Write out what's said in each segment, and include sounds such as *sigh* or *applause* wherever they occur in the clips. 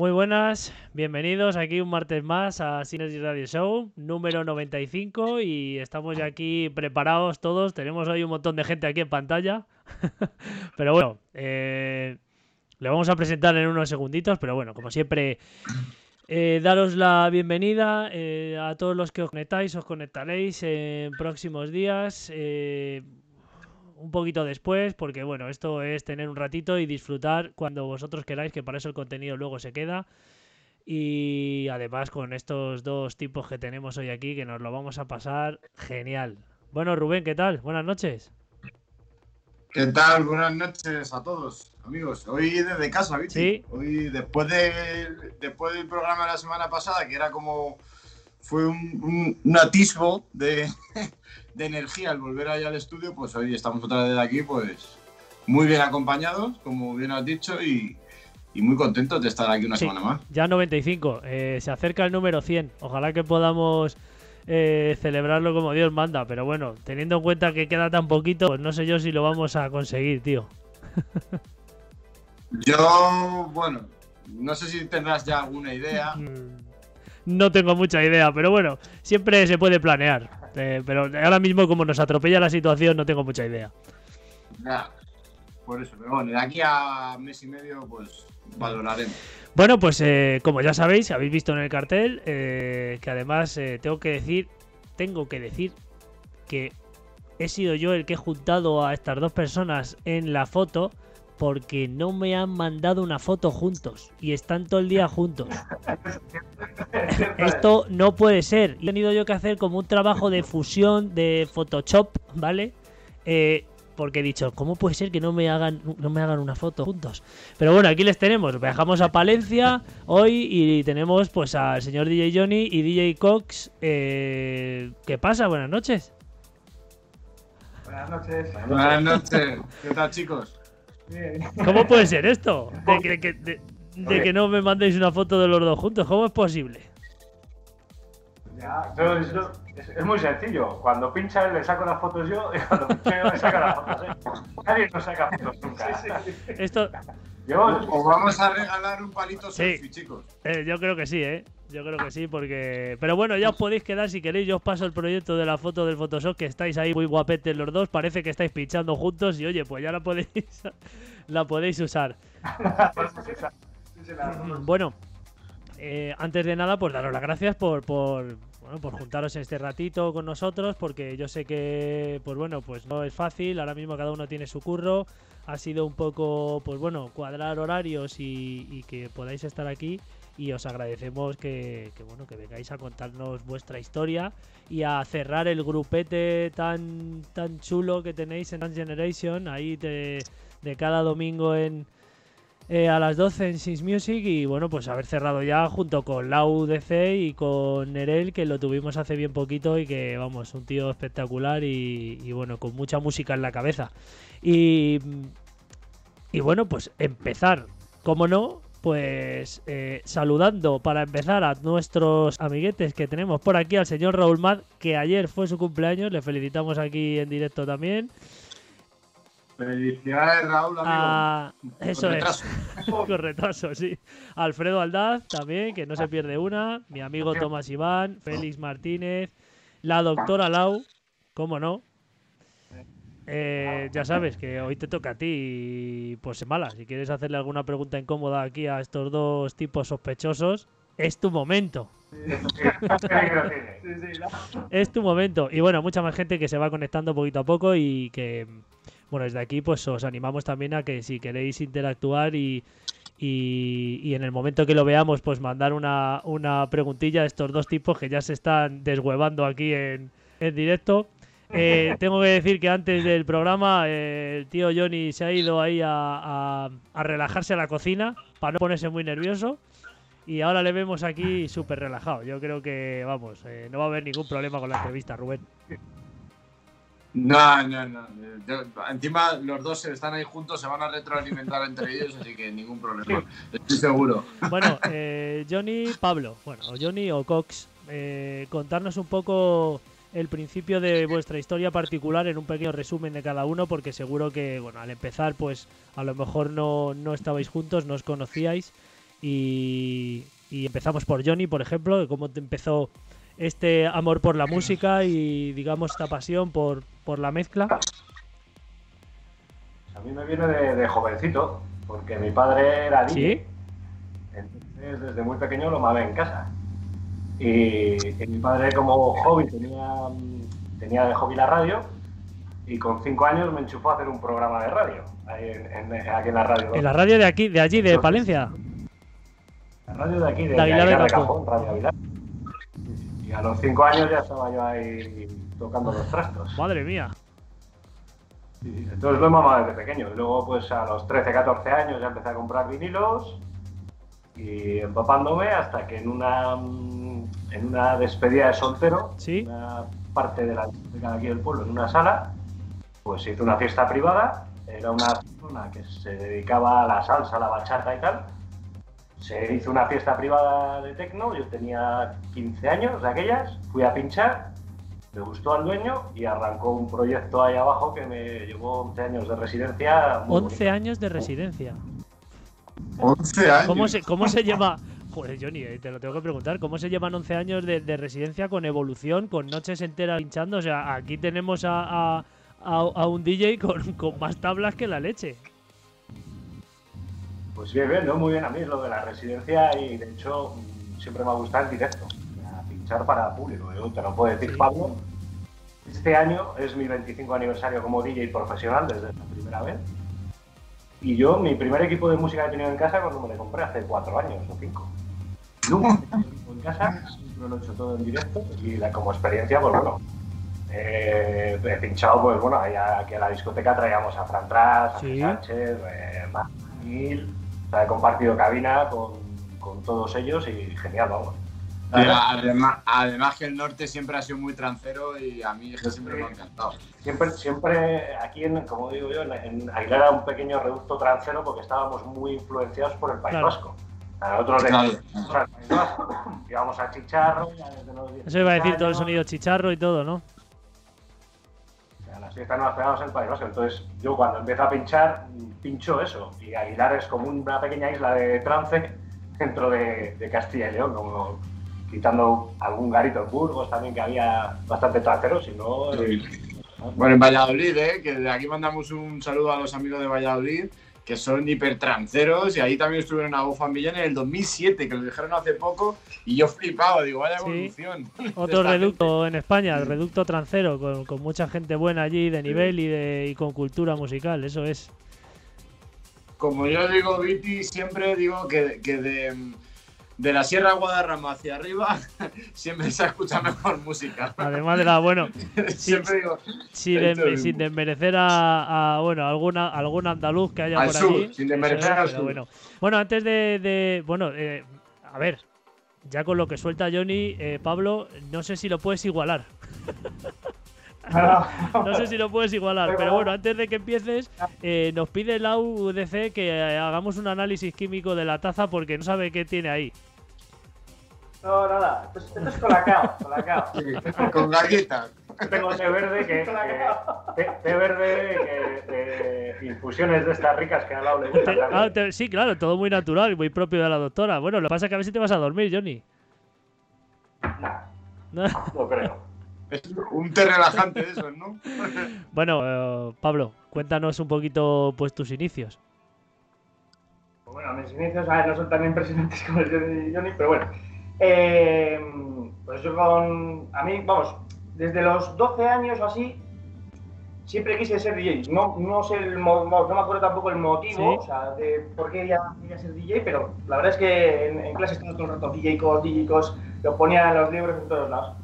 Muy buenas, bienvenidos aquí un martes más a Synergy Radio Show, número 95 y estamos ya aquí preparados todos, tenemos hoy un montón de gente aquí en pantalla, *laughs* pero bueno, eh, le vamos a presentar en unos segunditos, pero bueno, como siempre, eh, daros la bienvenida eh, a todos los que os conectáis, os conectaréis en próximos días un poquito después, porque bueno, esto es tener un ratito y disfrutar cuando vosotros queráis, que para eso el contenido luego se queda. Y además con estos dos tipos que tenemos hoy aquí, que nos lo vamos a pasar genial. Bueno, Rubén, ¿qué tal? Buenas noches. ¿Qué tal? Buenas noches a todos, amigos. Hoy desde casa, ¿viste? Sí. Hoy, después, de, después del programa de la semana pasada, que era como. Fue un atisbo de, de energía al volver allá al estudio, pues hoy estamos otra vez aquí, pues muy bien acompañados, como bien has dicho, y, muy contentos de estar aquí una semana más. Ya 95, eh, se acerca el número 100. Ojalá que podamos eh, celebrarlo como Dios manda, pero bueno, teniendo en cuenta que queda tan poquito, pues no sé yo si lo vamos a conseguir, tío. *laughs* yo, bueno, no sé si tendrás ya alguna idea. No tengo mucha idea, pero bueno, siempre se puede planear. Eh, pero ahora mismo, como nos atropella la situación, no tengo mucha idea. por eso, pero bueno, de aquí a mes y medio, pues valoraremos. Bueno, pues eh, como ya sabéis, habéis visto en el cartel, eh, que además tengo que decir, tengo que decir que he sido yo el que he juntado a estas dos personas en la foto porque no me han mandado una foto juntos y están todo el día juntos. Esto no puede ser. He tenido yo que hacer como un trabajo de fusión de Photoshop, ¿vale? Eh, porque he dicho, ¿cómo puede ser que no me hagan no me hagan una foto juntos? Pero bueno, aquí les tenemos. Viajamos a Palencia hoy y tenemos pues al señor DJ Johnny y DJ Cox. Eh, ¿Qué pasa? Buenas noches. Buenas noches. Buenas noches. ¿Qué tal, chicos? ¿Cómo puede ser esto? De que, no me mandéis una foto de los dos juntos. ¿Cómo es posible? Ya, es, muy sencillo. Cuando pincha le saco las fotos yo y cuando pincha yo le saco las fotos él. Nadie nos saca fotos nunca. Esto... Os vamos a regalar un palito selfie, chicos. Eh, yo creo que sí, ¿eh? Yo creo que sí, porque. Pero bueno, ya os podéis quedar si queréis. Yo os paso el proyecto de la foto del Photoshop, que estáis ahí muy guapetes los dos. Parece que estáis pinchando juntos y oye, pues ya la podéis, *laughs* la podéis usar. *laughs* bueno, eh, antes de nada, pues daros las gracias por, por, bueno, por juntaros este ratito con nosotros, porque yo sé que, pues bueno, pues no es fácil. Ahora mismo cada uno tiene su curro. Ha sido un poco, pues bueno, cuadrar horarios y que podáis estar aquí y os agradecemos que, bueno que vengáis a contarnos vuestra historia y a cerrar el grupete tan tan chulo que tenéis en Generation ahí de, cada domingo en eh, a las 12 en Six Music y bueno pues haber cerrado ya junto con la UDC y con Nerel que lo tuvimos hace bien poquito y que vamos un tío espectacular y, y bueno con mucha música en la cabeza. Y y bueno pues empezar como no pues eh, saludando para empezar a nuestros amiguetes que tenemos por aquí, al señor Raúl Mad, que ayer fue su cumpleaños, le felicitamos aquí en directo también. Felicidades, Raúl, amigo. Ah, eso es. *laughs* Con retraso, sí. Alfredo Aldaz también, que no se pierde una. Mi amigo Tomás Iván, Félix Martínez, la doctora Lau, cómo no, eh, ya sabes que hoy te toca a ti, pues mala. Si quieres hacerle alguna pregunta incómoda aquí a estos dos tipos sospechosos, es tu momento. es tu momento. Y bueno, mucha más gente que se va conectando poquito a poco y que, bueno, desde aquí pues os animamos también a que si queréis interactuar y, y, en el momento que lo veamos, pues mandar una, una preguntilla a estos dos tipos que ya se están deshuevando aquí en, en directo. Eh, tengo que decir que antes del programa eh, el tío Johnny se ha ido ahí a, relajarse a la cocina para no ponerse muy nervioso. Y ahora le vemos aquí súper relajado. Yo creo que, vamos, eh, no va a haber ningún problema con la entrevista, Rubén. No, no, no. encima los dos están ahí juntos, se van a retroalimentar entre ellos, así que ningún problema. Estoy seguro. Bueno, *laughs* Johnny, Pablo, bueno, o Johnny o Cox, contarnos un poco el principio de vuestra historia particular en un pequeño resumen de cada uno, porque seguro que, bueno, al empezar, pues a lo mejor no, no estabais juntos, no os conocíais. y, empezamos por Johnny, por ejemplo, cómo te empezó este amor por la música y digamos esta pasión por, por la mezcla. A mí me viene de, jovencito, porque mi padre era DJ. Entonces, desde muy pequeño lo mamé en casa. Y, mi padre, como hobby, tenía, tenía de hobby la radio. Y con cinco años me enchufó a hacer un programa de radio. aquí en la radio. ¿En la radio de aquí, de allí, de Palencia? La radio de aquí, de, Aguilar de, Cajón, Radio Aguilar. Y a los cinco años ya estaba yo ahí tocando los trastos. Madre mía. entonces lo he mamado desde pequeño. Luego, pues a los 13, 14 años ya empecé a comprar vinilos y empapándome hasta que en una en una despedida de soltero, ¿Sí? una parte de la de aquí del pueblo, en una sala, pues hizo una fiesta privada. Era una zona que se dedicaba a la salsa, a la bachata y tal se hizo una fiesta privada de tecno, yo tenía 15 años de aquellas, fui a pinchar, me gustó al dueño y arrancó un proyecto ahí abajo que me llevó 11 años de residencia. 11 años de residencia. 11 años. ¿Cómo se, cómo se llama? Joder, Johnny, eh, te lo tengo que preguntar. ¿Cómo se llevan 11 años de, residencia con evolución, con noches enteras pinchando? O sea, aquí tenemos a, un DJ con, con más tablas que la leche. Pues bien, bien, ¿no? muy bien a mí lo de la residencia y de hecho siempre me ha gustado el directo, a pinchar para público. Yo te lo puedo decir, Pablo. Este año es mi 25 aniversario como DJ profesional desde la primera vez. Y yo, mi primer equipo de música que he tenido en casa cuando me lo compré hace cuatro años o cinco. Nunca he en casa, siempre lo he hecho todo en directo y como experiencia, pues bueno, eh, he pinchado, pues bueno, aquí a la discoteca traíamos a Fran Tras, a Sánchez, eh, he compartido cabina con, con todos ellos y genial, vamos. Además, además, que el norte siempre ha sido muy trancero y a mí siempre me ha encantado. Siempre, siempre aquí, en, como digo yo, en, Aguilar era un pequeño reducto trancero porque estábamos muy influenciados por el País Vasco. Nosotros íbamos a Chicharro. Eso iba a decir todo el sonido Chicharro y todo, ¿no? las fiestas nos pegamos en el País Vasco. Entonces, yo cuando empiezo a pinchar, pincho eso. Y Aguilar es como una pequeña isla de trance dentro de, Castilla y León, como quitando algún garito en Burgos también, que había bastante tranceros, y no... Bueno, en Valladolid, ¿eh? que de aquí mandamos un saludo a los amigos de Valladolid, que son hipertranceros, y ahí también estuvieron a Bofan Millán en el 2007, que lo dijeron hace poco, y yo flipaba, digo, vaya evolución. *laughs* Otro reducto en España, el reducto trancero, con, mucha gente buena allí, de nivel y, de, y con cultura musical, eso es como yo digo, Viti, siempre digo que, de, la Sierra Guadarrama hacia arriba *laughs* siempre se escucha mejor música. Además de la, bueno, *laughs* siempre digo, sin, desmerecer a, bueno, alguna, algún andaluz que haya por sur, Sin desmerecer al sur. Bueno. bueno, antes de, bueno, eh, a ver, ya con lo que suelta Johnny, eh, Pablo, no sé si lo puedes igualar. *laughs* no sé si lo puedes igualar, pero bueno, antes de que empieces, eh, nos pide la UDC que eh, hagamos un análisis químico de la taza porque no sabe qué tiene ahí. No, nada, esto es, colacao, colacao. con galletas. Tengo té verde que, té, verde que, infusiones de estas ricas que al lado le gustan. Ah, sí, claro, todo muy natural y muy propio de la doctora. Bueno, lo que pasa es que a ver si te vas a dormir, Johnny. No, no creo. *laughs* Es un té relajante eso, ¿no? *laughs* bueno, eh, Pablo, cuéntanos un poquito pues tus inicios. Pues bueno, mis inicios no son tan impresionantes como el de Johnny, pero bueno. Eh, pues yo con... A mí, vamos, desde los 12 años o así, siempre quise ser DJ. No, no sé el no me acuerdo tampoco el motivo, o sea, de por qué quería, ser DJ, pero la verdad es que en, en clase estaba todo el rato DJ cos, DJ cos, lo ponían en los libros en todos lados.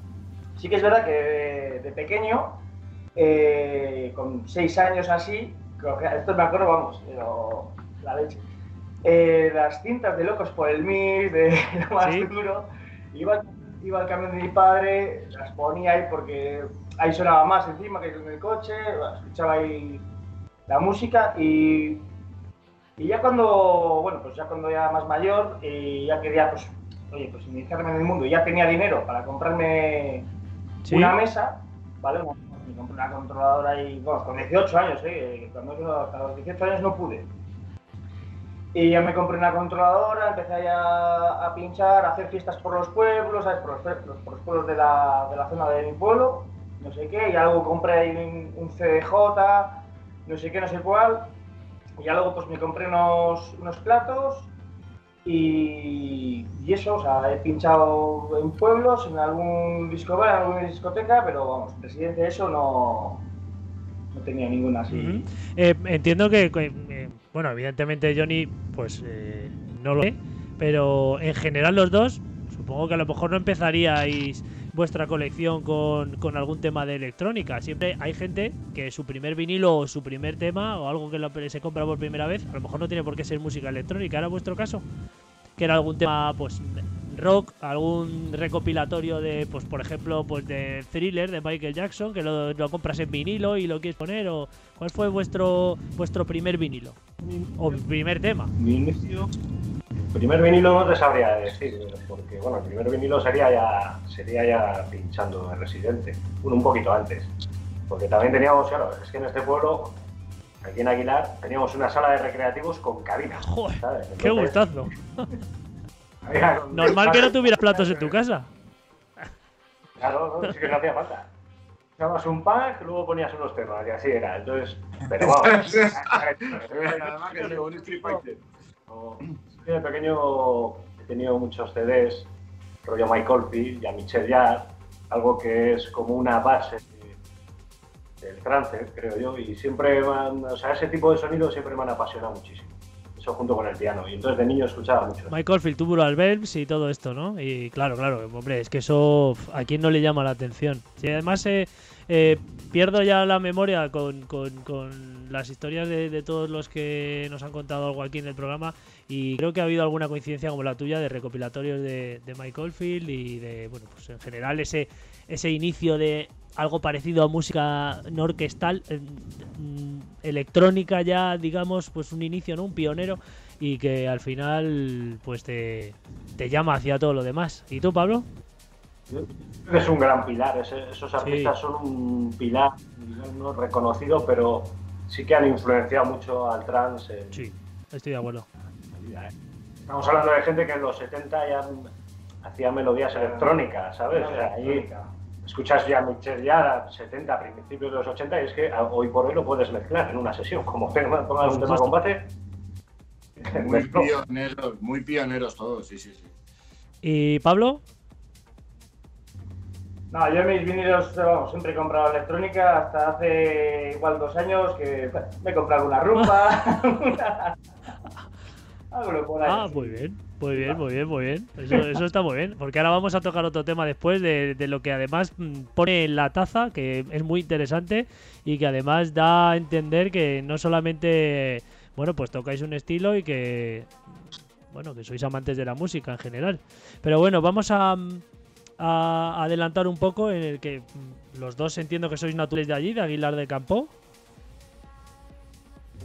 Sí que es verdad que de, pequeño, eh, con seis años así, esto me acuerdo, vamos, pero la leche. Eh, las cintas de Locos por el Mix, de *laughs* lo más duro, iba, iba al camión de mi padre, las ponía ahí porque ahí sonaba más encima que en el coche, escuchaba ahí la música y, y ya cuando, bueno, pues ya cuando era más mayor y ya quería, pues, oye, pues iniciarme en el mundo, y ya tenía dinero para comprarme una mesa, ¿vale? Me compré una controladora y, bueno, con 18 años, ¿eh? Cuando hasta los 18 años no pude. Y ya me compré una controladora, empecé a, a pinchar, a hacer fiestas por los pueblos, ¿sabes? Por, los, por los pueblos de la, de la, zona de mi pueblo, no sé qué, y luego compré un, un, CDJ, no sé qué, no sé cuál, y ya luego pues me compré unos, unos platos y, y, eso, o sea, he pinchado en pueblos, en algún disco bar, en alguna discoteca, pero vamos, presidente eso no, no tenía ninguna así. Uh -huh. eh, entiendo que, bueno, evidentemente Johnny, pues eh, no lo sé, pero en general los dos, supongo que a lo mejor no empezaríais vuestra colección con, con, algún tema de electrónica. Siempre hay gente que su primer vinilo o su primer tema o algo que se compra por primera vez, a lo mejor no tiene por qué ser música electrónica. ¿Era vuestro caso? Que era algún tema, pues rock, algún recopilatorio de, pues por ejemplo, pues de Thriller de Michael Jackson, que lo, lo compras en vinilo y lo quieres poner, o ¿cuál fue vuestro vuestro primer vinilo? O primer tema. Primer vinilo no te sabría decir, porque bueno, el primer vinilo sería ya sería ya pinchando de residente, un poquito antes. Porque también teníamos, claro, es que en este pueblo, aquí en Aguilar, teníamos una sala de recreativos con cabina. Joder, ¿sabes? Entonces, ¡Qué gustazo! *laughs* Normal que no tuvieras platos en tu casa. Claro, no, sí que no hacía falta. Echabas un pack, luego ponías unos temas y así era. Entonces, pero vamos. *laughs* de pequeño he tenido muchos CDs, rollo Michael Field y a Michelle Yard, algo que es como una base del trance, creo yo, y siempre, man, o sea, ese tipo de sonidos siempre me han apasionado muchísimo junto con el piano. Y entonces de niño escuchaba mucho. Michael Field, Tubular Bells y todo esto, ¿no? Y claro, claro, hombre, es que eso a quién no le llama la atención. Y además eh, eh, pierdo ya la memoria con, con, las historias de, de, todos los que nos han contado algo aquí en el programa y creo que ha habido alguna coincidencia como la tuya de recopilatorios de, de Michael Field y de, bueno, pues en general ese, ese inicio de algo parecido a música no orquestal, eh, electrónica ya, digamos, pues un inicio, ¿no? Un pionero y que al final pues te, te llama hacia todo lo demás. ¿Y tú, Pablo? Es un gran pilar, esos artistas sí. son un pilar no reconocido, pero sí que han influenciado mucho al trance. En... Sí, estoy de acuerdo. Estamos hablando de gente que en los 70 ya hacía melodías electrónicas, ¿sabes? O sea, ahí escuchas ya Michel ya 70, principios de los 80 y es que hoy por hoy lo puedes mezclar en una sesión, como pongas un tema combate. Muy *laughs* pioneros, muy pioneros todos, sí, sí, sí. ¿Y Pablo? No, yo mis vinilos, vamos, siempre he comprado electrónica hasta hace igual dos años que me he comprado alguna rumba. *laughs* Algo por ahí. Ah, muy bien. Muy bien, muy bien, muy bien. Eso, eso, está muy bien. Porque ahora vamos a tocar otro tema después de, de, lo que además mm, pone en la taza, que es muy interesante y que además da a entender que no solamente, bueno, pues tocáis un estilo y que, bueno, que sois amantes de la música en general. Pero bueno, vamos a, a adelantar un poco en el que mm, los dos entiendo que sois naturales de allí, de Aguilar de Campo.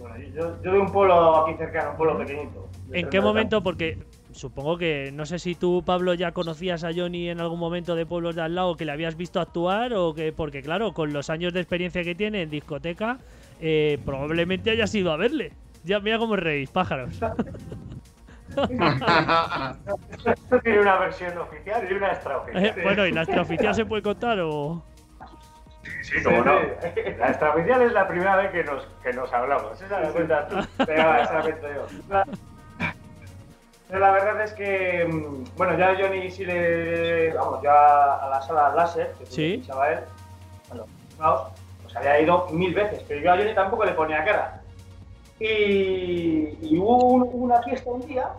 Bueno, yo, yo de un pueblo aquí cercano, un pueblo pequeñito. ¿En qué momento? Porque supongo que no sé si tú, Pablo, ya conocías a Johnny en algún momento de pueblos de al lado, que le habías visto actuar o que, porque claro, con los años de experiencia que tiene en discoteca, eh, probablemente hayas ido a verle. Ya mira cómo reís, pájaros. *laughs* Esto tiene una versión oficial y una *laughs* extraoficial. Eh, bueno, ¿y la extraoficial se puede contar o...? Sí, sí, como no. *laughs* La extraoficial es la primera vez que nos, que nos hablamos. Esa la cuentas tú. Pero esa la cuento yo. La verdad es que, mm, bueno, ya Johnny sí le. Vamos, ya a la sala láser, que ¿Sí? pinchaba él, bueno, pues había ido mil veces, pero yo a Johnny tampoco le ponía cara. Y, y hubo un, una fiesta un día,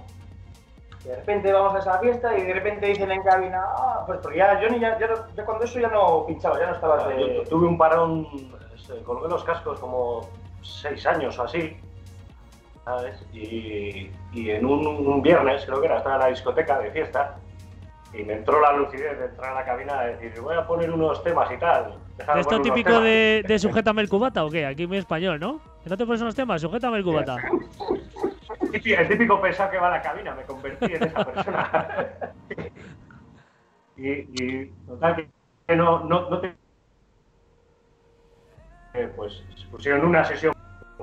de repente vamos a esa fiesta y de repente dicen en cabina, ah, pues porque ya Johnny, ya, ya, ya cuando eso ya no pinchaba, ya no estaba de. Yo tuve un parón, este, coloqué los cascos como seis años o así. ¿sabes? Y, y en un, un, viernes, creo que era, estaba en la discoteca de fiesta y me entró la lucidez de entrar a la cabina a decir, voy a poner unos temas y tal. ¿De esto típico de, de, sujétame el cubata o qué? Aquí muy español, ¿no? ¿Que no te pones unos temas? Sujétame el cubata. *laughs* El típico pesado que va a la cabina, me convertí en esa persona. *laughs* y, y total, que no, no, no te... Eh, pues pusieron una sesión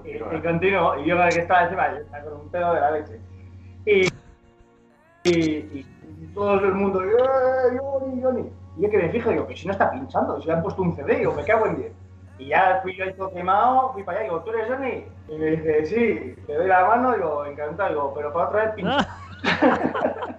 Y, y continuó, y yo que estaba encima, con un pedo de la leche. Y, y, todo el mundo, ¡eh, Johnny, Johnny! Y yo que me fijo, digo, que si no está pinchando, si le han puesto un CD, digo, me cago en 10. Y ya fui yo todo quemado, fui para allá, digo, ¿tú eres Johnny? Y me dice, sí, te doy la mano, digo, encantado, digo, pero para otra vez pincha. *laughs*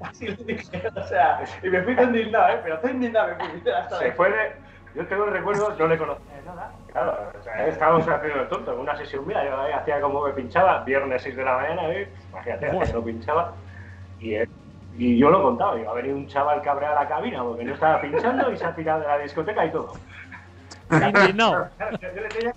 Así lo dije, o sea, y me fui tan indignado, ¿eh? Pero estoy indignado, me fui. Hasta Se fue de... Yo tengo recuerdo, no le conocía nada. Claro, o sea, estábamos haciendo el tonto en una sesión mía, yo hacía como me pinchaba, viernes 6 de la mañana, ¿eh? imagínate, que no pinchaba. Y, y yo lo contaba, iba a venir un chaval cabreado a la cabina porque no estaba pinchando y se ha tirado de la discoteca y todo. No. *laughs* yo le tenía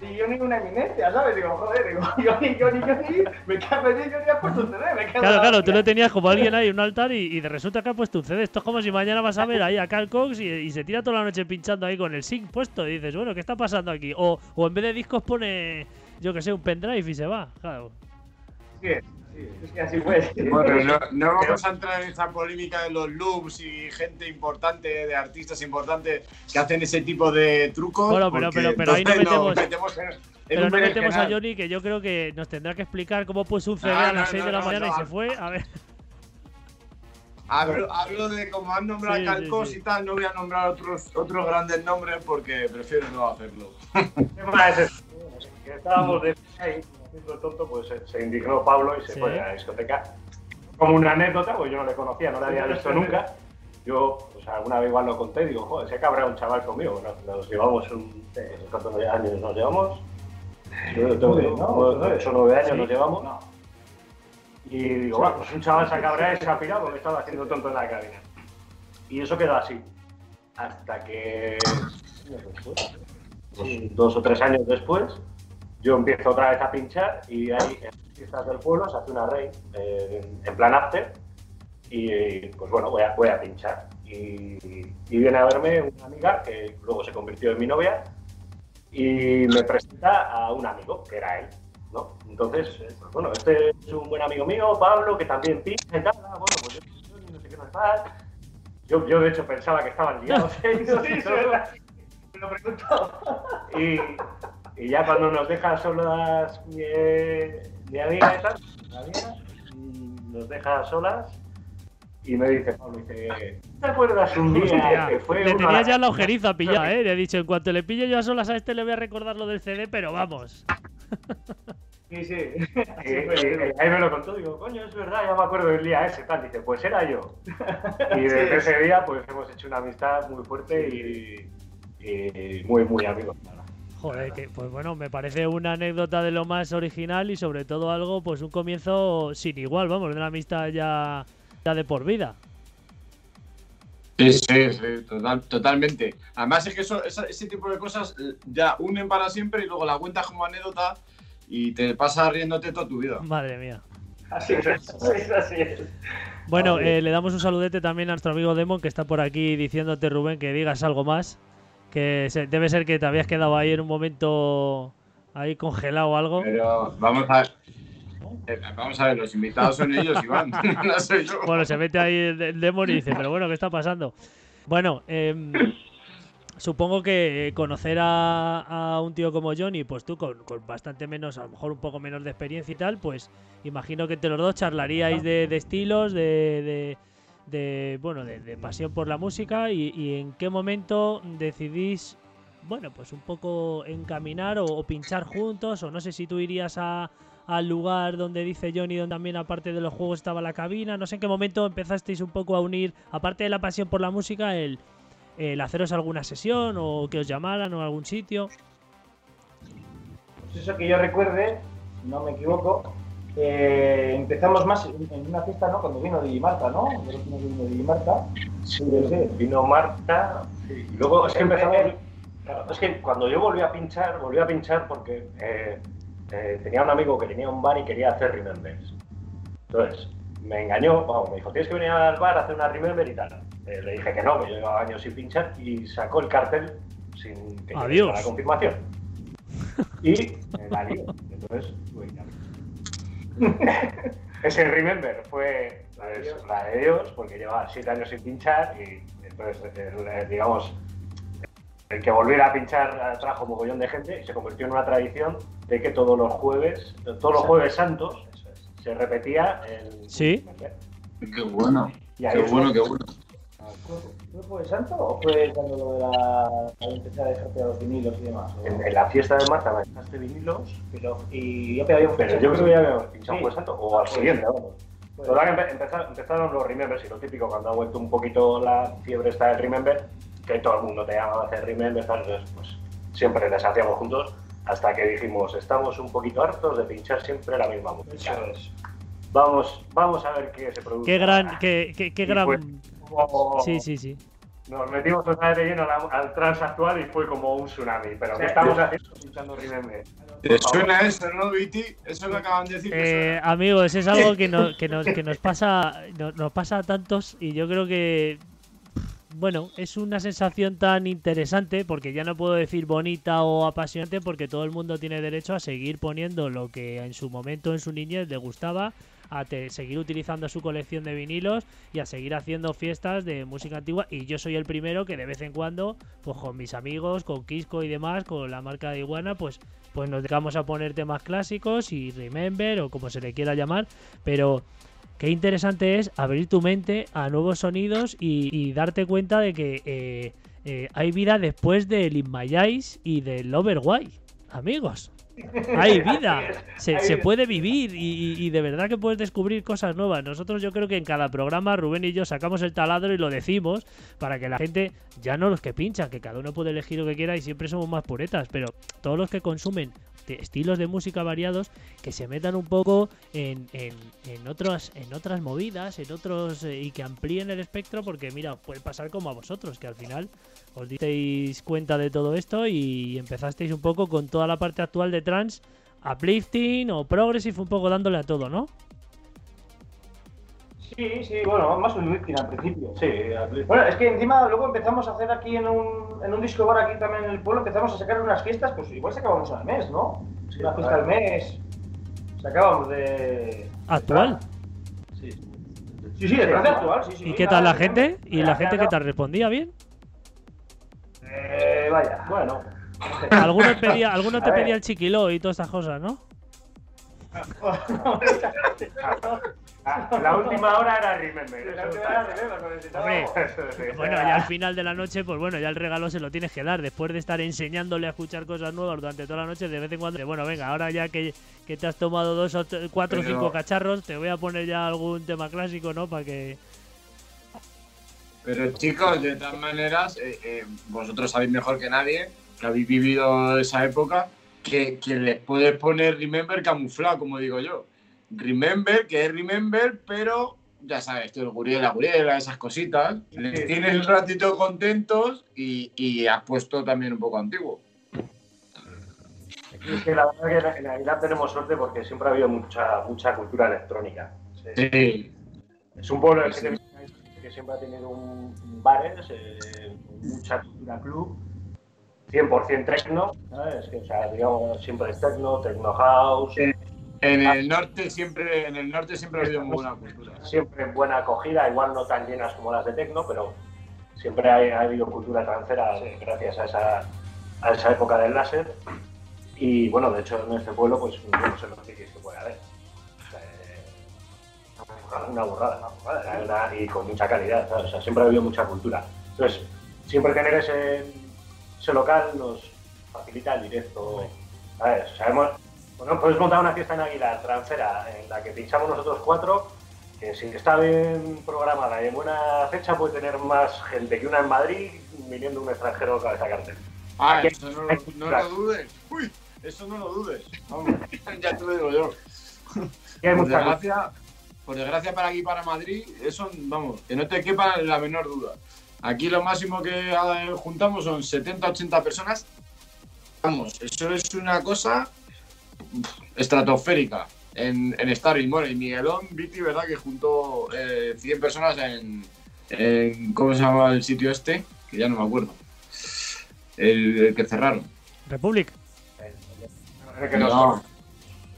y yo ni una eminencia, ¿sabes? Digo, joder, digo, *laughs* yo ni, yo ni, yo ni, me cago en yo ni he puesto un CD, me cago Claro, claro, tú lo tenías como alguien ahí, un altar, y, y de resulta que ha puesto un CD. Esto es como si mañana vas a ver ahí a Carl Cox y, y, se tira toda la noche pinchando ahí con el sync puesto. Y dices, bueno, ¿qué está pasando aquí? O, o en vez de discos pone, yo que sé, un pendrive y se va, claro. Sí es que así fue. Bueno, no, vamos a entrar en esta polémica de los loops y gente importante, de artistas importantes que hacen ese tipo de trucos. Bueno, pero, pero, pero ahí no metemos, pero no metemos a Johnny, que yo creo que nos tendrá que explicar cómo puso un CD a las 6 de la mañana y se fue. A ver. Hablo, hablo, de como han nombrado sí, Calcos y tal, no voy a nombrar otros, otros grandes nombres porque prefiero no hacerlo. *laughs* estábamos de ahí haciendo tonto, pues se, indignó Pablo y se fue a la discoteca. Como una anécdota, pues yo no le conocía, no le había visto nunca. Yo, pues alguna vez igual lo conté y digo, joder, se cabrea un chaval conmigo. Nos, llevamos un. ¿Cuántos años nos llevamos? Yo tengo 8 o 9 años nos llevamos. Y digo, bueno, pues un chaval se ha cabreado y se ha pirado porque estaba haciendo tonto en la cabina. Y eso quedó así. Hasta que. Pues, dos o tres años después, yo empiezo otra vez a pinchar y ahí en las fiestas del pueblo se hace una rey eh, en plan after y pues bueno, voy a, voy a pinchar. Y, viene a verme una amiga que luego se convirtió en mi novia y me presenta a un amigo, que era él. ¿no? Entonces, pues bueno, este es un buen amigo mío, Pablo, que también pincha y tal. Ah, bueno, pues yo no sé qué más Yo, yo de hecho pensaba que estaban ligados *laughs* ellos. sí, sí, me lo preguntó. Y, y ya cuando nos deja solas mi, mi amiga y tal, nos deja solas y me dice Pablo, dice, ¿te acuerdas un día que fue Le tenía ya la ojeriza *laughs* pillada, ¿eh? Le he dicho, en cuanto le pille yo a solas a este le voy a recordar lo del CD, pero vamos. Sí, sí. *laughs* Y, ahí me lo contó, digo, coño, es verdad, ya me acuerdo del día ese, tal. Dice, pues era yo. *laughs* Y desde ese día, pues hemos hecho una amistad muy fuerte y, y muy, muy amigos. Joder, que, pues bueno, me parece una anécdota de lo más original y sobre todo algo, pues un comienzo sin igual, vamos, de una amistad ya, ya de por vida. Sí, sí, sí, total, totalmente. Además es que eso, ese tipo de cosas eh, ya unen para siempre y luego la cuentas como anécdota y te pasas riéndote toda tu vida. Madre mía. Así es, *laughs* así es. Bueno, eh, le damos un saludete también a nuestro amigo Demon que está por aquí diciéndote, Rubén, que digas algo más. Que debe ser que te habías quedado ahí en un momento ahí congelado o algo. Pero vamos a ver. Eh, vamos a ver, los invitados son ellos, Iván. *laughs* no soy yo. Bueno, se mete ahí el, demonio y dice, pero bueno, ¿qué está pasando? Bueno, eh, supongo que conocer a, un tío como Johnny, pues tú con, bastante menos, a lo mejor un poco menos de experiencia y tal, pues imagino que entre los dos charlaríais de, estilos, de, de bueno, de, pasión por la música y, en qué momento decidís, bueno, pues un poco encaminar o, pinchar juntos o no sé si tú irías a, al lugar donde dice Johnny, donde también aparte de los juegos estaba la cabina, no sé en qué momento empezasteis un poco a unir, aparte de la pasión por la música, el, el haceros alguna sesión o que os llamaran o algún sitio. Pues eso que yo recuerde, no me equivoco, eh, empezamos más en, una fiesta, ¿no? Cuando vino Marta, ¿no? Vino Digimarta. Sí, sí, vino Marta. y luego es que empezamos. Claro, es que cuando yo volví a pinchar, volví a pinchar porque eh, eh, tenía un amigo que tenía un bar y quería hacer remembers. Entonces, me engañó, me dijo, tienes que venir al bar a hacer una remember y tal. le dije que no, que yo llevaba años sin pinchar y sacó el cartel sin que Adiós. la confirmación. Y me la Entonces, *laughs* Ese Remember fue la de Dios, porque llevaba siete años sin pinchar y entonces, digamos, el que volviera a pinchar trajo un mogollón de gente y se convirtió en una tradición de que todos los jueves, todos los jueves santos, se repetía el. Sí. Qué bueno. Qué bueno, qué bueno. ¿Fue jueves santo o fue cuando lo de la, empezar a dejarte los vinilos y demás? En, la fiesta de Marta me dejaste vinilos pero, y yo pedí un Pero yo creo que ya habíamos pinchado sí. jueves santo o al siguiente, vamos. Total, que empezaron, empezaron los remembers y lo típico cuando ha vuelto un poquito la fiebre está del remember, que todo el mundo te llama a hacer remembers, pues siempre les hacíamos juntos hasta que dijimos, estamos un poquito hartos de pinchar siempre la misma música. Vamos, vamos a ver qué se produce. Qué gran, qué, qué, qué gran... sí, sí, sí. Nos metimos otra vez de lleno al, al trans actual y fue como un tsunami. Pero ¿qué estamos haciendo pinchando Remember? ¿Te suena eso, no, Viti? Eso que acaban de decir. Eh, amigos, es algo que nos, *laughs* que nos, que nos pasa, nos, nos pasa a tantos y yo creo que bueno, es una sensación tan interesante porque ya no puedo decir bonita o apasionante porque todo el mundo tiene derecho a seguir poniendo lo que en su momento, en su niñez, le gustaba, a seguir utilizando su colección de vinilos y a seguir haciendo fiestas de música antigua. Y yo soy el primero que de vez en cuando, pues con mis amigos, con Kisco y demás, con la marca de Iguana, pues, pues nos dedicamos a poner temas clásicos y Remember o como se le quiera llamar, pero qué interesante es abrir tu mente a nuevos sonidos y, darte cuenta de que eh, eh, hay vida después del In My Eyes y del Overwhy, amigos. Hay *laughs* vida, se, puede vivir y, de verdad que puedes descubrir cosas nuevas. Nosotros yo creo que en cada programa Rubén y yo sacamos el taladro y lo decimos para que la gente, ya no los que pinchan, que cada uno puede elegir lo que quiera y siempre somos más puretas, pero todos los que consumen estilos de música variados que se metan un poco en, en, en, otras, en otras movidas, en otros eh, y que amplíen el espectro porque mira, puede pasar como a vosotros, que al final os disteis cuenta de todo esto y empezasteis un poco con toda la parte actual de trans, uplifting o progressive, un poco dándole a todo, ¿no? Sí, sí, bueno, más un uplifting al principio. Sí, bueno, es que encima luego empezamos a hacer aquí en un, en un disco bar aquí también en el pueblo, empezamos a sacar unas fiestas, pues igual sacábamos al mes, ¿no? Sí, Una fiesta al mes. Sacábamos de. ¿Actual? Sí. Sí, sí, de actual, sí, sí. ¿Y qué tal la gente? ¿Y la gente que te respondía bien? Eh, vaya. Bueno. Alguno, pedía, alguno te pedía el chiquiló y todas esas cosas, ¿no? *laughs* La última hora era Remember. *laughs* bueno, ya al final de la noche, pues bueno, ya el regalo se lo tienes que dar. Después de estar enseñándole a escuchar cosas nuevas durante toda la noche, de vez en cuando, bueno, venga, ahora ya que, que te has tomado dos o cuatro o cinco cacharros, te voy a poner ya algún tema clásico, ¿no? Para que. Pero chicos, de todas maneras, eh, eh, vosotros sabéis mejor que nadie que habéis vivido esa época que, que les puedes poner Remember camuflado, como digo yo. Remember, que es Remember, pero ya sabes, el Guriela, Guriela, esas cositas. Les tienes un ratito contentos y, y has puesto también un poco antiguo. Es que la verdad que en Navidad tenemos suerte porque siempre ha habido mucha, mucha cultura electrónica. Sí. Es un pueblo que, siempre ha tenido un, bares, eh, mucha cultura club, 100% techno, ¿sabes? Que, o sea, digamos, siempre es techno, techno house. En el norte siempre, en el norte siempre ha habido muy buena cultura. Siempre buena acogida, igual no tan llenas como las de Tecno, pero siempre ha, habido cultura transera gracias a esa, a esa época del láser. Y bueno, de hecho en este pueblo pues no sé lo que se puede haber. Una burrada, una burrada, y con mucha calidad, O sea, siempre ha habido mucha cultura. Entonces, siempre tener ese, ese local nos facilita el directo. ¿sabes? Sabemos, bueno, puedes montar una fiesta en Aguilar, transfera, en la que pinchamos nosotros cuatro, que si está bien programada y en buena fecha puede tener más gente que una en Madrid viniendo un extranjero cabeza cartel. Ah, eso no, lo dudes. Uy, eso no lo dudes. *laughs* *laughs* ya te lo digo yo. por, desgracia, por desgracia para aquí, para Madrid, eso, vamos, que no te quepa la menor duda. Aquí lo máximo que juntamos son 70-80 personas. Vamos, eso es una cosa estratosférica en, en Starry Bueno, y Miguelón, Viti, ¿verdad? Que juntó eh, 100 personas en, en, ¿Cómo se llama el sitio este? Que ya no me acuerdo. El, que cerraron. Republic. No.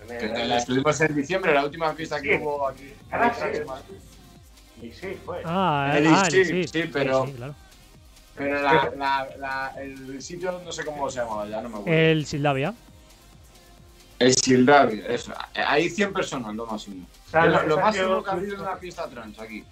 Que la estuvimos en diciembre, la última fiesta que hubo aquí. Ah, sí, fue. Ah, ah sí, sí, pero. claro. Pero la, la, la, el sitio no sé cómo se llamaba, ya no me acuerdo. El Sildavia. El silbar, eso. Hay 100 personas, lo máximo. lo, máximo que ha habido en una fiesta trans aquí.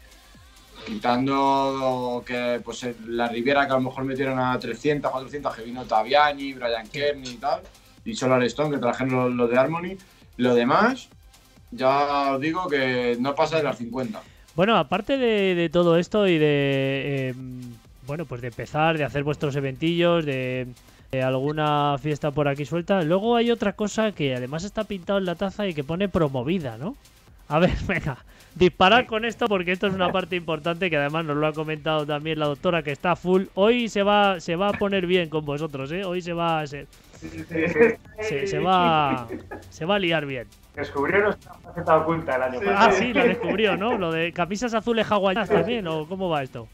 Quitando que pues la Riviera que a lo mejor metieron a 300, 400, que vino Taviani, Brian Kearney y tal, y Solar Stone que trajeron los, de Harmony. Lo demás, ya os digo que no pasa de las 50. Bueno, aparte de, todo esto y de em, bueno, pues de empezar, de hacer vuestros eventillos, de eh, alguna fiesta por aquí suelta. Luego hay otra cosa que además está pintado en la taza y que pone promovida, ¿no? A ver, *laughs* venga, disparar con esto porque esto es una parte importante que además nos lo ha comentado también la doctora que está full. Hoy se va, se va a poner bien con vosotros, ¿eh? Hoy se va a se, se, va se va a liar bien. Descubrió nuestra faceta oculta el año pasado. Ah, sí, la descubrió, ¿no? Lo de camisas azules hawaianas también, ¿o cómo va esto?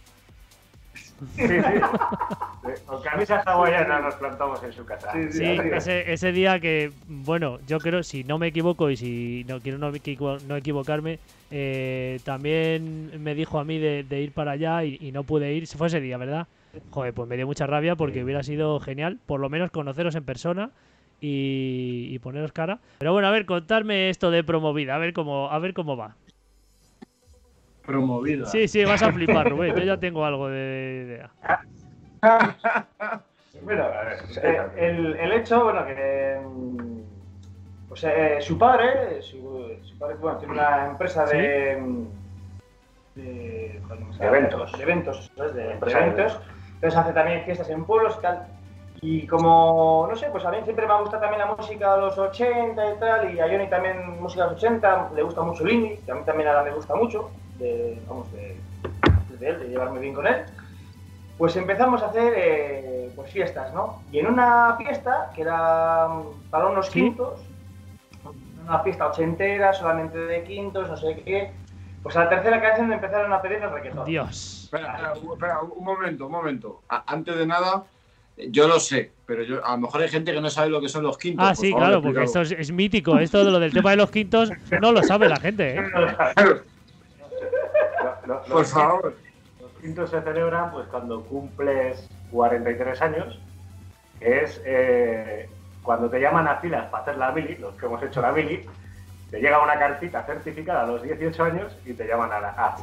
Sí, sí. Con camisas hawaianas nos plantamos en su casa. Sí, ese, ese, día que, bueno, yo creo, si no me equivoco y si no quiero no, no equivocarme, eh, también me dijo a mí de, ir para allá y, no pude ir. Fue ese día, ¿verdad? Joder, pues me dio mucha rabia porque hubiera sido genial, por lo menos conoceros en persona. Y, y, poneros cara. Pero bueno, a ver, contarme esto de promovida, a ver cómo, a ver cómo va promovida. Sí, sí, vas a flipar, Rubén. Yo ya *laughs* tengo algo de idea. *laughs* bueno, eh, el, el, hecho, bueno, que. Pues eh, su padre, su, padre, bueno, tiene una empresa de. De, eventos. De eventos, ¿sabes? De, eventos. Entonces hace también fiestas en pueblos y tal. Y como, no sé, pues a mí siempre me ha gustado también la música de los 80 y tal, y a Johnny también música de los 80, le gusta mucho el indie, que a mí también ahora me gusta mucho de, vamos, de, de él, de llevarme bien con él, pues empezamos a hacer eh, pues fiestas, ¿no? Y en una fiesta, que era mm, para unos quintos, una fiesta ochentera, solamente de quintos, no sé qué, pues a la tercera canción empezaron a pedir el requetón. Dios. Espera, espera, un momento, un momento. antes de nada, yo lo sé, pero yo, a lo mejor hay gente que no sabe lo que son los quintos. Ah, sí, claro, porque esto es, mítico. Esto de lo del tema de los quintos no lo sabe la gente. ¿eh? Por favor. Los quintos se celebran pues cuando cumples 43 años, que es eh, cuando te llaman a filas para hacer la mili, los que hemos hecho la mili, te llega una cartita certificada a los 18 años y te llaman a la a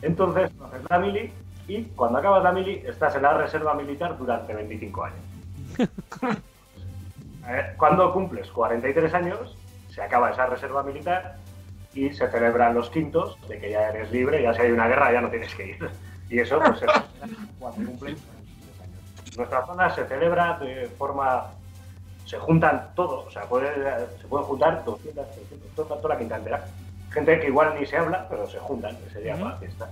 Entonces, haces la mili y cuando acabas la mili estás en la reserva militar durante 25 años. *laughs* Eh, cuando cumples 43 años, se acaba esa reserva militar y se celebran los quintos, de que ya eres libre, ya si hay una guerra ya no tienes que ir. *laughs* Y eso pues se cuando cumplen años. Nuestra zona se celebra de forma... Se juntan todos, o sea, se pueden juntar 200, 300, toda, la quinta entera. Gente que igual ni se habla, pero se juntan ese día para la fiesta.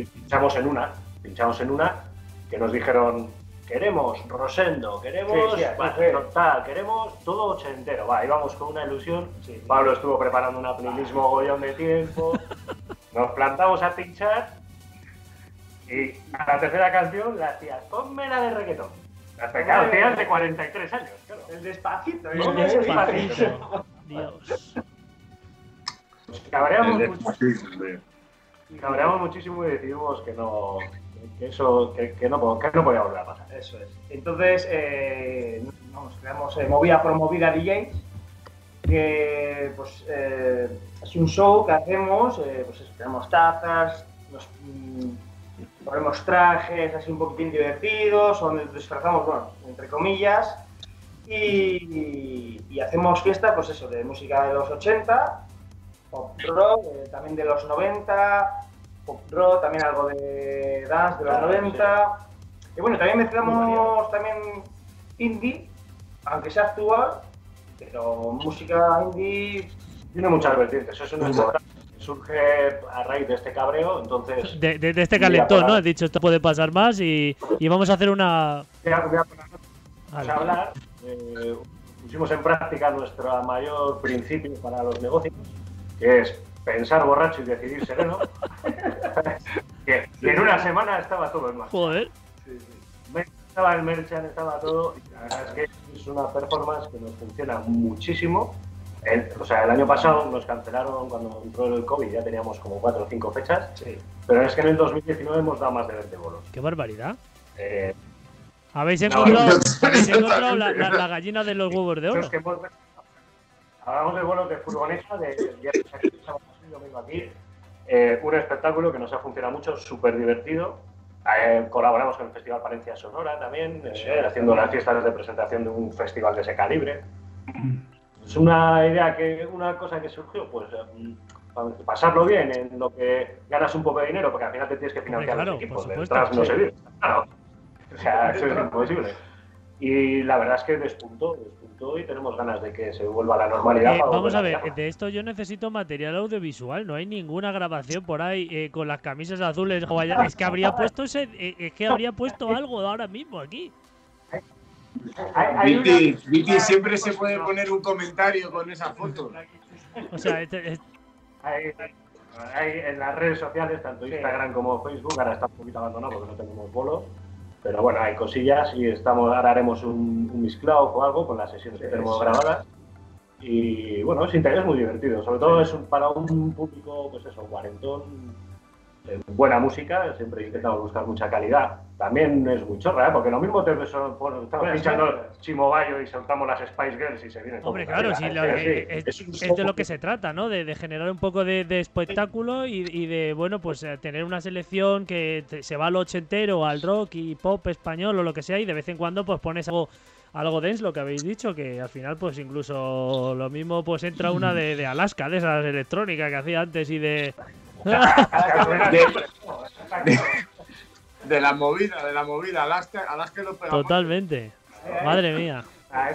Y pinchamos en una, pinchamos en una, que nos dijeron, queremos Rosendo, queremos queremos todo ochentero. Va, íbamos con una ilusión. Pablo estuvo preparando una playlist mogollón de tiempo. *laughs* Nos plantamos a pinchar y a la tercera canción la hacías, ponme la de reggaetón. Las claro, de 43 años, claro. El despacito, el despacito. Dios. cabreamos, muchísimo, cabreamos muchísimo y decidimos que no, que eso que, no, que no podía volver a pasar. Eso es. Entonces, eh, vamos, creamos eh, Movida Promovida DJs, que pues eh, es un show que hacemos, eh, pues tenemos tazas, nos mm, ponemos trajes así un poquitín divertidos, o nos disfrazamos, bueno, entre comillas, y, y, hacemos fiesta, pues eso, de música de los 80, pop rock, también de los 90, pop rock, también algo de dance de los 90. Y bueno, también mezclamos también indie, aunque sea actual, pero música indie. Tiene muchas vertientes, eso es una surge a raíz de este cabreo, entonces... De, de, este calentón, ¿no? He dicho, esto puede pasar más y, y vamos a hacer una... Vamos a hablar, eh, pusimos en práctica nuestro mayor principio para los negocios, que es pensar borracho y decidir sereno, *laughs* que, en una semana estaba todo en marcha. Joder. Estaba el merchant, estaba todo. Y la verdad es que es una performance que nos funciona muchísimo. o sea, el año pasado nos cancelaron cuando entró el COVID, ya teníamos como 4 o 5 fechas. Sí. Pero es que en el 2019 hemos dado más de 20 bolos. ¡Qué barbaridad! Eh, ¿Habéis encontrado, la, gallina de los huevos de oro? Hablamos de vuelos de furgoneta, de viajes aquí, aquí. Eh, un espectáculo que nos ha funcionado mucho, súper divertido. Eh, colaboramos con el Festival Palencia Sonora también, eh, haciendo las fiestas de presentación de un festival de ese calibre. Es una idea que, una cosa que surgió, pues pasarlo bien en lo que ganas un poco de dinero, porque al final te tienes que financiar los equipos, detrás no se vive. Claro. O sea, eso es imposible. Y la verdad es que despuntó, y tenemos ganas de que se vuelva a la normalidad. Eh, vamos a ver, de esto yo necesito material audiovisual, no hay ninguna grabación por ahí eh, con las camisas azules. Es que habría *laughs* puesto ese, eh, es que habría puesto algo ahora mismo aquí. Viti, siempre se puede poner un comentario con esa foto. O sea, este, en las redes sociales, tanto Instagram como Facebook, ahora está un poquito abandonado porque no tenemos bolos pero bueno, hay cosillas y estamos, ahora haremos un, un o algo con las sesiones que tenemos grabadas. Y bueno, es, es muy divertido. Sobre todo es para un público, pues eso, cuarentón, eh, buena música, siempre intentamos buscar mucha calidad. También es muy chorra, ¿eh? porque lo mismo te estamos pinchando Chimobayo y soltamos las Spice Girls y se viene Hombre, claro, sí, es, de lo que se trata, ¿no? De, generar un poco de, espectáculo y, de, bueno, pues eh, tener una selección que se va al ochentero, al rock y pop español o lo que sea, y de vez en cuando pues pones algo algo dense lo que habéis dicho, que al final pues incluso lo mismo pues entra una de, de Alaska, de esas electrónicas que hacía antes y de *laughs* *laughs* de, la movida, de la movida. Alaska, Alaska lo Totalmente. Madre mía. Ah,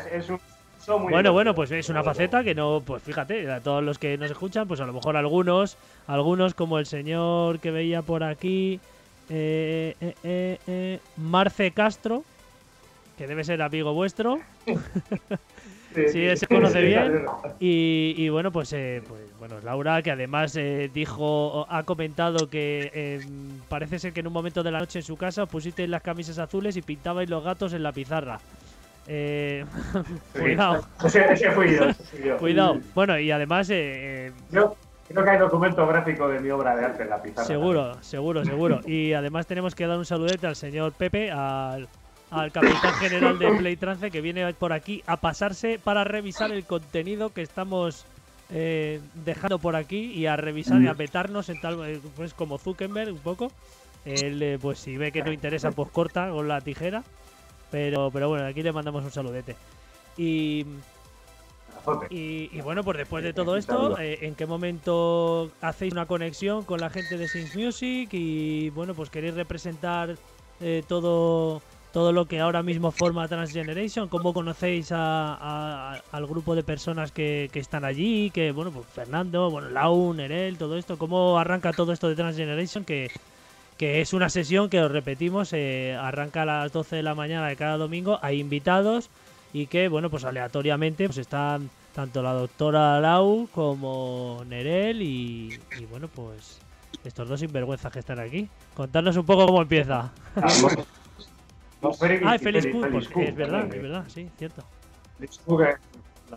bueno, bueno, pues es una faceta que no, pues fíjate, a todos los que nos escuchan, pues a lo mejor algunos, algunos como el señor que veía por aquí, eh, eh, eh, Marce Castro, que debe ser amigo vuestro. *laughs* Sí, se conoce bien. Y, bueno, pues, eh, pues, bueno, Laura, que además eh, dijo, ha comentado que em, parece ser que en un momento de la noche en su casa pusisteis las camisas azules y pintabais los gatos en la pizarra. Eh, *laughs* cuidado. Ese, fui yo, Cuidado. Bueno, y además. yo creo que hay documento gráfico de mi obra de arte en la pizarra. Seguro, seguro, seguro. Y además tenemos que dar un saludete al señor Pepe, al al capitán general de Playtrance que viene por aquí a pasarse para revisar el contenido que estamos eh, dejando por aquí y a revisar y a petarnos en tal eh, pues como Zuckerberg un poco. Él, eh, pues si ve que no interesa, pues corta con la tijera. Pero, pero bueno, aquí le mandamos un saludete. Y, y, bueno, pues después de todo esto, ¿en qué momento hacéis una conexión con la gente de Sings Music? Y bueno, pues queréis representar todo todo lo que ahora mismo forma Transgeneration, cómo conocéis al grupo de personas que, están allí, que bueno, pues Fernando, bueno, Lau, Nerel, todo esto, cómo arranca todo esto de Transgeneration, que, que es una sesión que os repetimos, eh, arranca a las 12 de la mañana de cada domingo, hay invitados y que bueno, pues aleatoriamente pues están tanto la doctora Lau como Nerel y, y bueno, pues estos dos sinvergüenzas que están aquí. Contadnos un poco cómo empieza. Ah, Félix es verdad, es verdad, sí, cierto.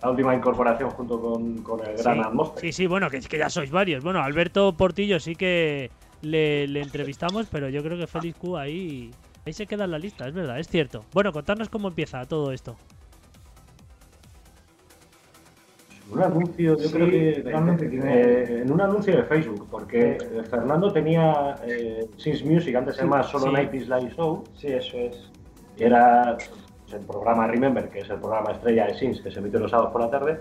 la última incorporación junto con, el gran Atmósfera. Sí, sí, bueno, que, que ya sois varios. Bueno, Alberto Portillo sí que le, entrevistamos, pero yo creo que Félix Q ahí, ahí se queda en la lista, es verdad, es cierto. Bueno, contarnos cómo empieza todo esto. Un anuncio, yo creo que eh, en un anuncio de Facebook, porque Fernando tenía eh, Music, antes se llamaba solo Night is Live Show. Sí, eso es era pues, el programa Remember, que es el programa estrella de Sims, que se emite los sábados por la tarde,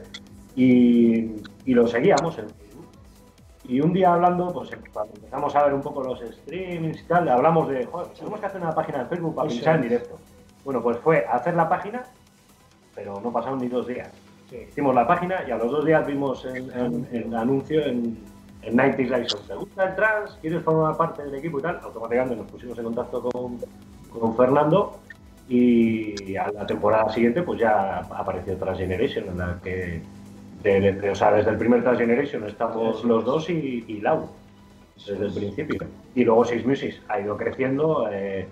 y, lo seguíamos en Facebook. Y un día hablando, pues cuando empezamos a ver un poco los streamings y tal, hablamos de, joder, tenemos que hacer una página de Facebook para pinchar en directo. Bueno, pues fue hacer la página, pero no pasaron ni dos días. Hicimos la página y a los dos días vimos el, anuncio en, en 90 Live. ¿Te gusta el trans? ¿Quieres formar parte del equipo y tal? Automáticamente nos pusimos en contacto con, con Fernando y a la temporada siguiente pues ya apareció Transgeneration, en la que o sea, desde el primer Transgeneration estamos los dos y, y, Lau, desde el principio. Y luego Six Music ha ido creciendo. Eh,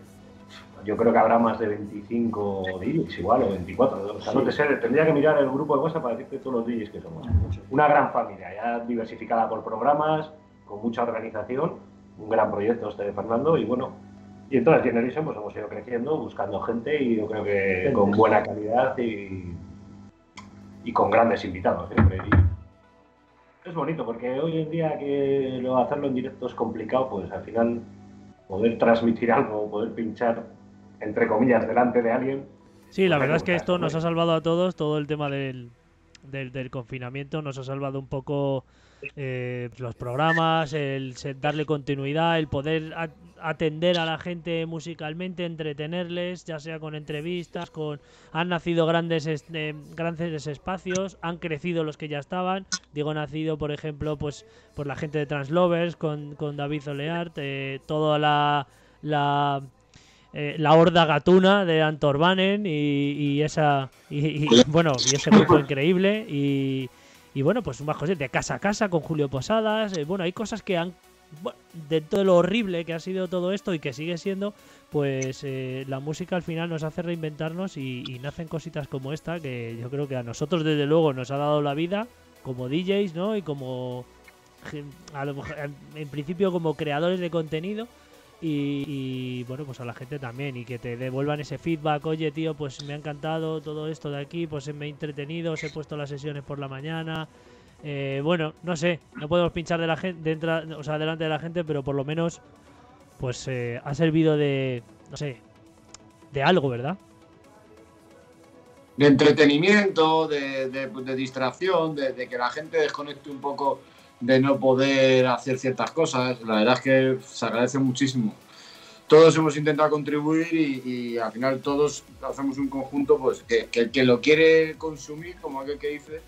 yo creo que habrá más de 25 DJs igual, o 24. O sea, no te sé, tendría que mirar el grupo de WhatsApp para decirte todos los DJs que somos. Una gran familia, ya diversificada por programas, con mucha organización, un gran proyecto este de Fernando y bueno, y entonces Generation pues hemos ido creciendo, buscando gente y yo creo que con buena calidad y, y con grandes invitados siempre. es bonito porque hoy en día que lo, hacerlo en directo es complicado, pues al final poder transmitir algo, poder pinchar entre comillas delante de alguien. Sí, la verdad es que esto nos ha salvado a todos, todo el tema del, del, confinamiento nos ha salvado un poco eh, los programas, el darle continuidad, el poder atender a la gente musicalmente, entretenerles, ya sea con entrevistas, con han nacido grandes este, grandes espacios, han crecido los que ya estaban. Digo nacido, por ejemplo, pues por la gente de Translovers con, con David Oleart, eh, toda la, la eh, la horda gatuna de Antor Banen y, esa y, bueno y ese grupo increíble y, y bueno pues más cosas de casa a casa con Julio Posadas eh, bueno hay cosas que han de todo lo horrible que ha sido todo esto y que sigue siendo pues eh, la música al final nos hace reinventarnos y, nacen cositas como esta que yo creo que a nosotros desde luego nos ha dado la vida como DJs no y como en principio como creadores de contenido y, bueno, pues a la gente también y que te devuelvan ese feedback, oye tío, pues me ha encantado todo esto de aquí, pues me he entretenido, os he puesto las sesiones por la mañana. Eh, bueno, no sé, no podemos pinchar de la gente, delante de la gente, pero por lo menos pues eh, ha servido de, no sé, de algo, ¿verdad? De entretenimiento, de, distracción, de, de que la gente desconecte un poco de no poder hacer ciertas cosas. La verdad es que se agradece muchísimo. Todos hemos intentado contribuir y, al final todos hacemos un conjunto pues que, el que lo quiere consumir, como aquel que dice,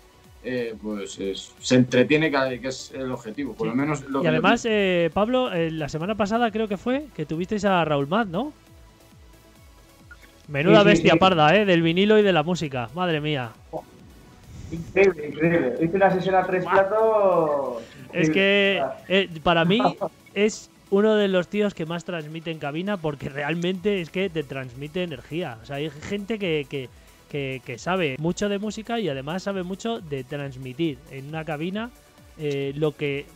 eh, pues se entretiene cada que es el objetivo, por lo menos Y además, eh, Pablo, eh, la semana pasada creo que fue que tuvisteis a Raúl Mad, ¿no? Menuda bestia parda, ¿eh? Del vinilo y de la música, madre mía. Increíble, increíble. Hice una sesión a tres platos. Es que eh, para mí *laughs* es uno de los tíos que más transmite en cabina porque realmente es que te transmite energía. O sea, hay gente que, que, que, sabe mucho de música y además sabe mucho de transmitir en una cabina eh, lo que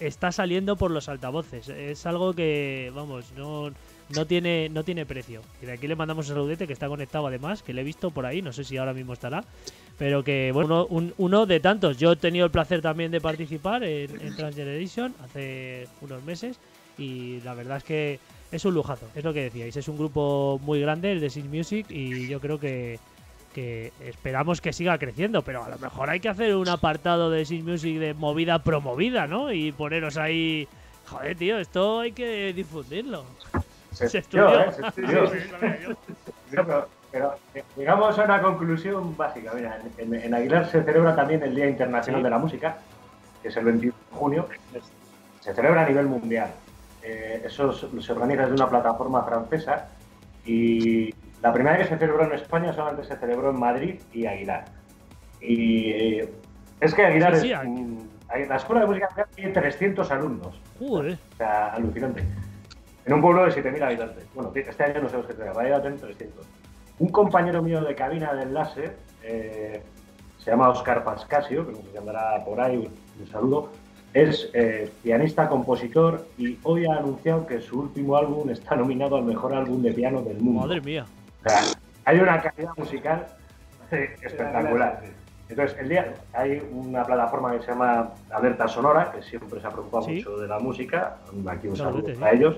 está saliendo por los altavoces. Es algo que, vamos, no, no tiene, no tiene precio. Y de aquí le mandamos a Saudete que está conectado además, que le he visto por ahí, no sé si ahora mismo estará. Pero que, bueno, uno, de tantos. Yo he tenido el placer también de participar en, en Transgeneration hace unos meses y la verdad es que es un lujazo, es lo que decíais. Es un grupo muy grande, el de Six Music, y yo creo que, que esperamos que siga creciendo, pero a lo mejor hay que hacer un apartado de Six Music de movida promovida, ¿no? Y poneros ahí, joder, tío, esto hay que difundirlo. Se, *laughs* estudió, ¿eh? Se estudió. Pero eh, llegamos a una conclusión básica. Mira, en, Aguilar se celebra también el Día Internacional de la Música, que es el 21 de junio. Se celebra a nivel mundial. Eh, eso se organiza desde una plataforma francesa y la primera vez que se celebró en España solamente se celebró en Madrid y Aguilar. Y es que Aguilar es. la escuela de música tiene 300 alumnos. Joder. O sea, alucinante. En un pueblo de 7.000 habitantes. Bueno, este año no sé qué tener, va a tener 300. Un compañero mío de cabina de enlace, eh, se llama Oscar Pascasio, que nos llamará por ahí, un saludo, es eh, pianista, compositor y hoy ha anunciado que su último álbum está nominado al mejor álbum de piano del mundo. Madre mía. O sea, hay una calidad musical *laughs* espectacular. Entonces, el día hay una plataforma que se llama Alerta Sonora, que siempre se ha preocupado mucho de la música. Aquí un saludo a ellos.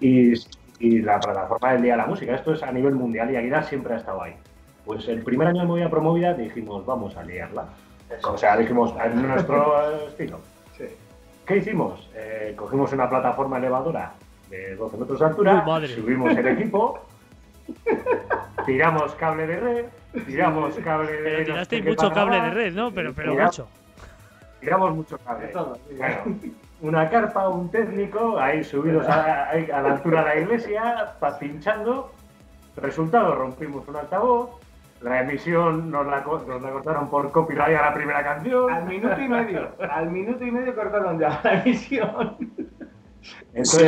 Y y la plataforma del Día de la Música. Esto es a nivel mundial y Aguilar siempre ha estado ahí. Pues el primer año de Movida Promovida dijimos, vamos a liarla. O sea, dijimos, en nuestro *laughs* estilo. ¿Qué hicimos? Eh, cogimos una plataforma elevadora de 12 metros de altura, subimos el equipo, *laughs* tiramos cable de red, tiramos cable de red. tirasteis mucho cable de red, ¿no? Pero, pero mucho. Tiramos mucho cable. Bueno, una carpa, un técnico, ahí subidos a, la altura de la iglesia, pinchando. Resultado, rompimos un altavoz, la emisión nos la, cortaron por copyright a la primera canción. Al minuto y medio, al minuto y medio cortaron ya la emisión. Se,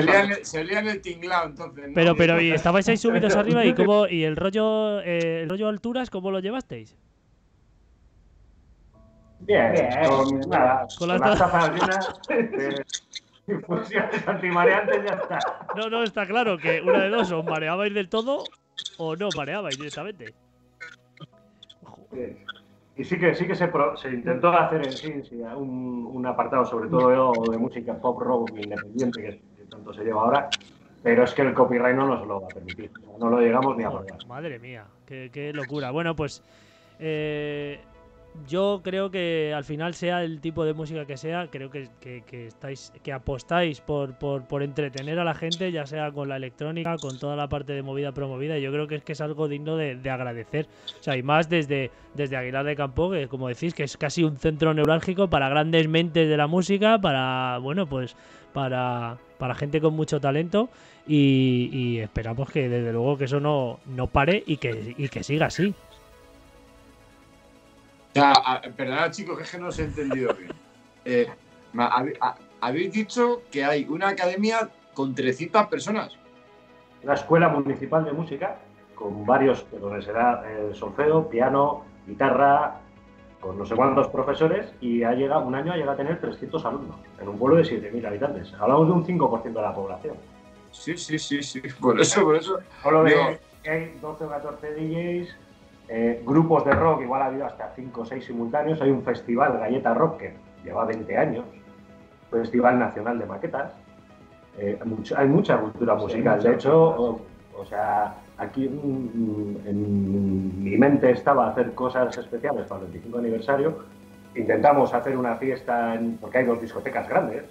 olían, el tinglado entonces. Pero, pero, ¿y estabais ahí subidos *laughs* arriba y cómo, y el rollo, eh, el rollo alturas, cómo lo llevasteis? Bien, con, nada, con, las, tapas llenas *laughs* de infusiones antimareantes ya está. No, no, está claro que una de dos, o mareabais del todo o no mareabais directamente. Y sí que sí que se, se intentó hacer en sí, un, un, apartado sobre todo de música pop rock independiente que, tanto se lleva ahora, pero es que el copyright no nos lo va a permitir. No lo llegamos ni a probar. Madre mía, qué, qué locura. Bueno, pues eh, yo creo que al final sea el tipo de música que sea, creo que, estáis, que apostáis por, por, entretener a la gente, ya sea con la electrónica, con toda la parte de movida promovida. Yo creo que es que es algo digno de, agradecer. O sea, y más desde, desde Aguilar de Campo, que como decís, que es casi un centro neurálgico para grandes mentes de la música, para, bueno, pues para, para gente con mucho talento. Y, esperamos que desde luego que eso no, no pare y que, y que siga así. Ya, perdonad chicos, que es que no os he entendido bien. Eh, habéis dicho que hay una academia con 300 personas. La Escuela Municipal de Música, con varios, donde será eh, solfeo, piano, guitarra, con no sé cuántos profesores, y ha llegado, un año ha llegado a tener 300 alumnos, en un pueblo de 7.000 habitantes. Hablamos de un 5% de la población. Sí, sí, sí, sí. Por eso, por eso. Solo de hay 12 o 14 DJs, eh, grupos de rock, igual ha habido hasta 5 o 6 simultáneos. Hay un festival, Galleta Rock, que lleva 20 años, Festival Nacional de Maquetas. Eh, hay mucha cultura musical. de hecho, o, sea, aquí en, mi mente estaba hacer cosas especiales para el 25 aniversario. Intentamos hacer una fiesta, porque hay dos discotecas grandes.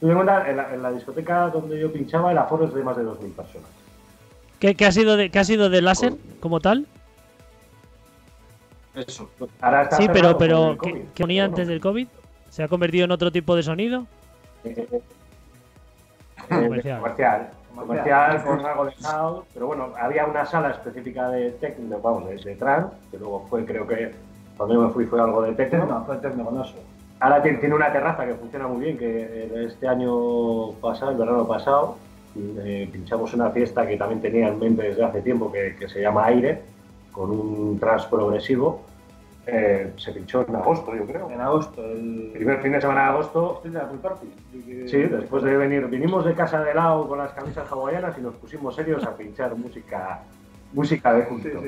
en, la, discoteca donde yo pinchaba el aforo es de más de 2.000 personas. ¿Qué, ha sido de, qué ha sido de láser como tal? Eso. sí, pero, pero ¿qué, ponía antes del COVID? ¿Se ha convertido en otro tipo de sonido? Eh, eh, comercial. comercial. con algo de sound, pero bueno, había una sala específica de techno, vamos, de, trance, que luego fue, creo que cuando yo me fui fue algo de techno. No, fue techno con eso. Ahora tiene, una terraza que funciona muy bien, que este año pasado, el verano pasado, eh, pinchamos una fiesta que también tenía en mente desde hace tiempo, que, que se llama Aire, con un trans progresivo. Eh, se pinchó en agosto, yo creo. En agosto, el primer fin de semana de agosto. Sí, después de venir, vinimos de casa de lado con las camisas hawaianas y nos pusimos serios a pinchar música música de culto.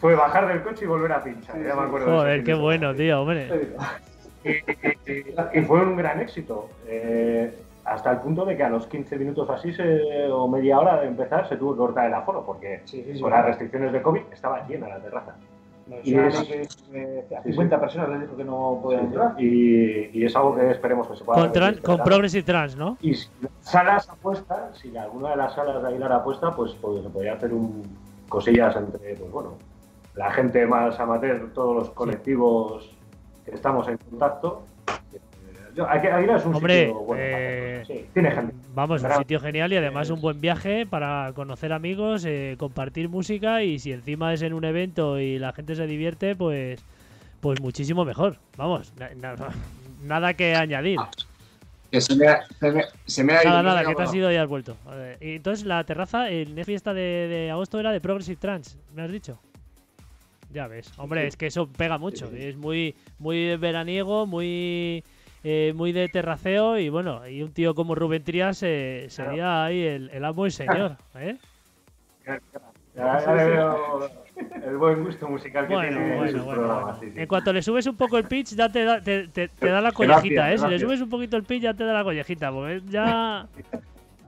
Fue bajar del coche y volver a pinchar. ya me acuerdo Joder, qué bueno, tío, hombre. Y, fue un gran éxito. Eh, hasta el punto de que a los 15 minutos así o media hora de empezar se tuvo que cortar el aforo porque con las restricciones de COVID estaba llena la terraza. y es, que, 50 personas les dijo que no podían entrar. Y, es algo que esperemos que se pueda. Con, con Progressive Trans, ¿no? Y si salas apuestas, si alguna de las salas de Aguilar apuesta, pues, pues se podría hacer un, cosillas entre, pues bueno, la gente más amateur, todos los colectivos que estamos en contacto es un Hombre, sitio bueno, eh, tiene gente. Vamos, un sitio genial y además un buen viaje para conocer amigos, eh, compartir música y si encima es en un evento y la gente se divierte, pues, pues muchísimo mejor. Vamos, *laughs* nada que añadir. Ah, que se me, ha, se me, ha ido. Nada, nada, que te has ido y has vuelto. Y entonces la terraza, en fiesta de, de agosto era de Progressive Trans, ¿me has dicho? Ya ves. Hombre, es que eso pega mucho. Es muy, muy veraniego, muy eh, muy de terraceo y bueno, y un tío como Rubén Trías eh, sería ahí el, el, amo y señor. ¿eh? *laughs* el buen gusto musical que tiene bueno, bueno, En cuanto le subes un poco el pitch, ya te da, te, te, da la collejita, ¿eh? Si le subes un poquito el pitch, ya te da la collejita, porque ya... *laughs*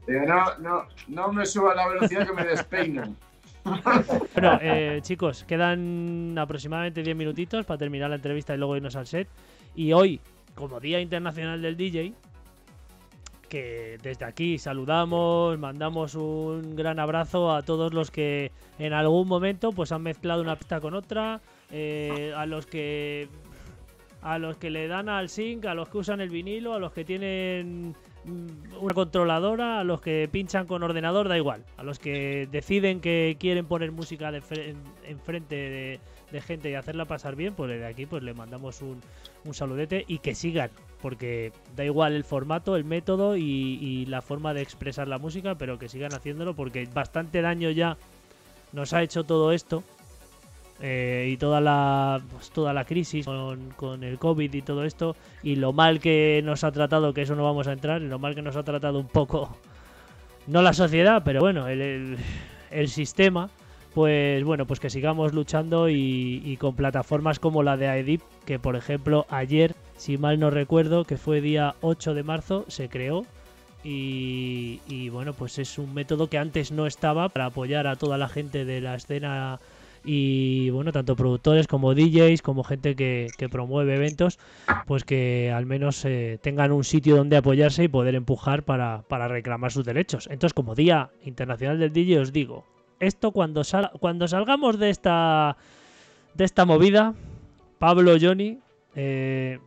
No, no, no me suba la velocidad que me despeinan. *laughs* bueno, eh, chicos, quedan aproximadamente 10 minutitos para terminar la entrevista y luego irnos al set. Y hoy como Día Internacional del DJ, que desde aquí saludamos, mandamos un gran abrazo a todos los que en algún momento pues han mezclado una pista con otra, eh, a los que a los que le dan al sync, a los que usan el vinilo, a los que tienen mm, una controladora, a los que pinchan con ordenador, da igual, a los que deciden que quieren poner música de enfrente de, de gente y hacerla pasar bien, pues desde aquí pues le mandamos un, un saludete y que sigan, porque da igual el formato, el método y, la forma de expresar la música, pero que sigan haciéndolo porque bastante daño ya nos ha hecho todo esto eh, y toda la pues, toda la crisis con, con, el COVID y todo esto y lo mal que nos ha tratado, que eso no vamos a entrar, lo mal que nos ha tratado un poco, no la sociedad, pero bueno, el, el sistema pues bueno, pues que sigamos luchando y, con plataformas como la de AEDIP, que por ejemplo ayer, si mal no recuerdo, que fue día 8 de marzo, se creó. Y, bueno, pues es un método que antes no estaba para apoyar a toda la gente de la escena y bueno, tanto productores como DJs, como gente que, promueve eventos, pues que al menos eh, tengan un sitio donde apoyarse y poder empujar para, para, reclamar sus derechos. Entonces, como Día Internacional del DJ, os digo, esto cuando, sal, cuando salgamos de esta, de esta movida, Pablo, Johnny, eh,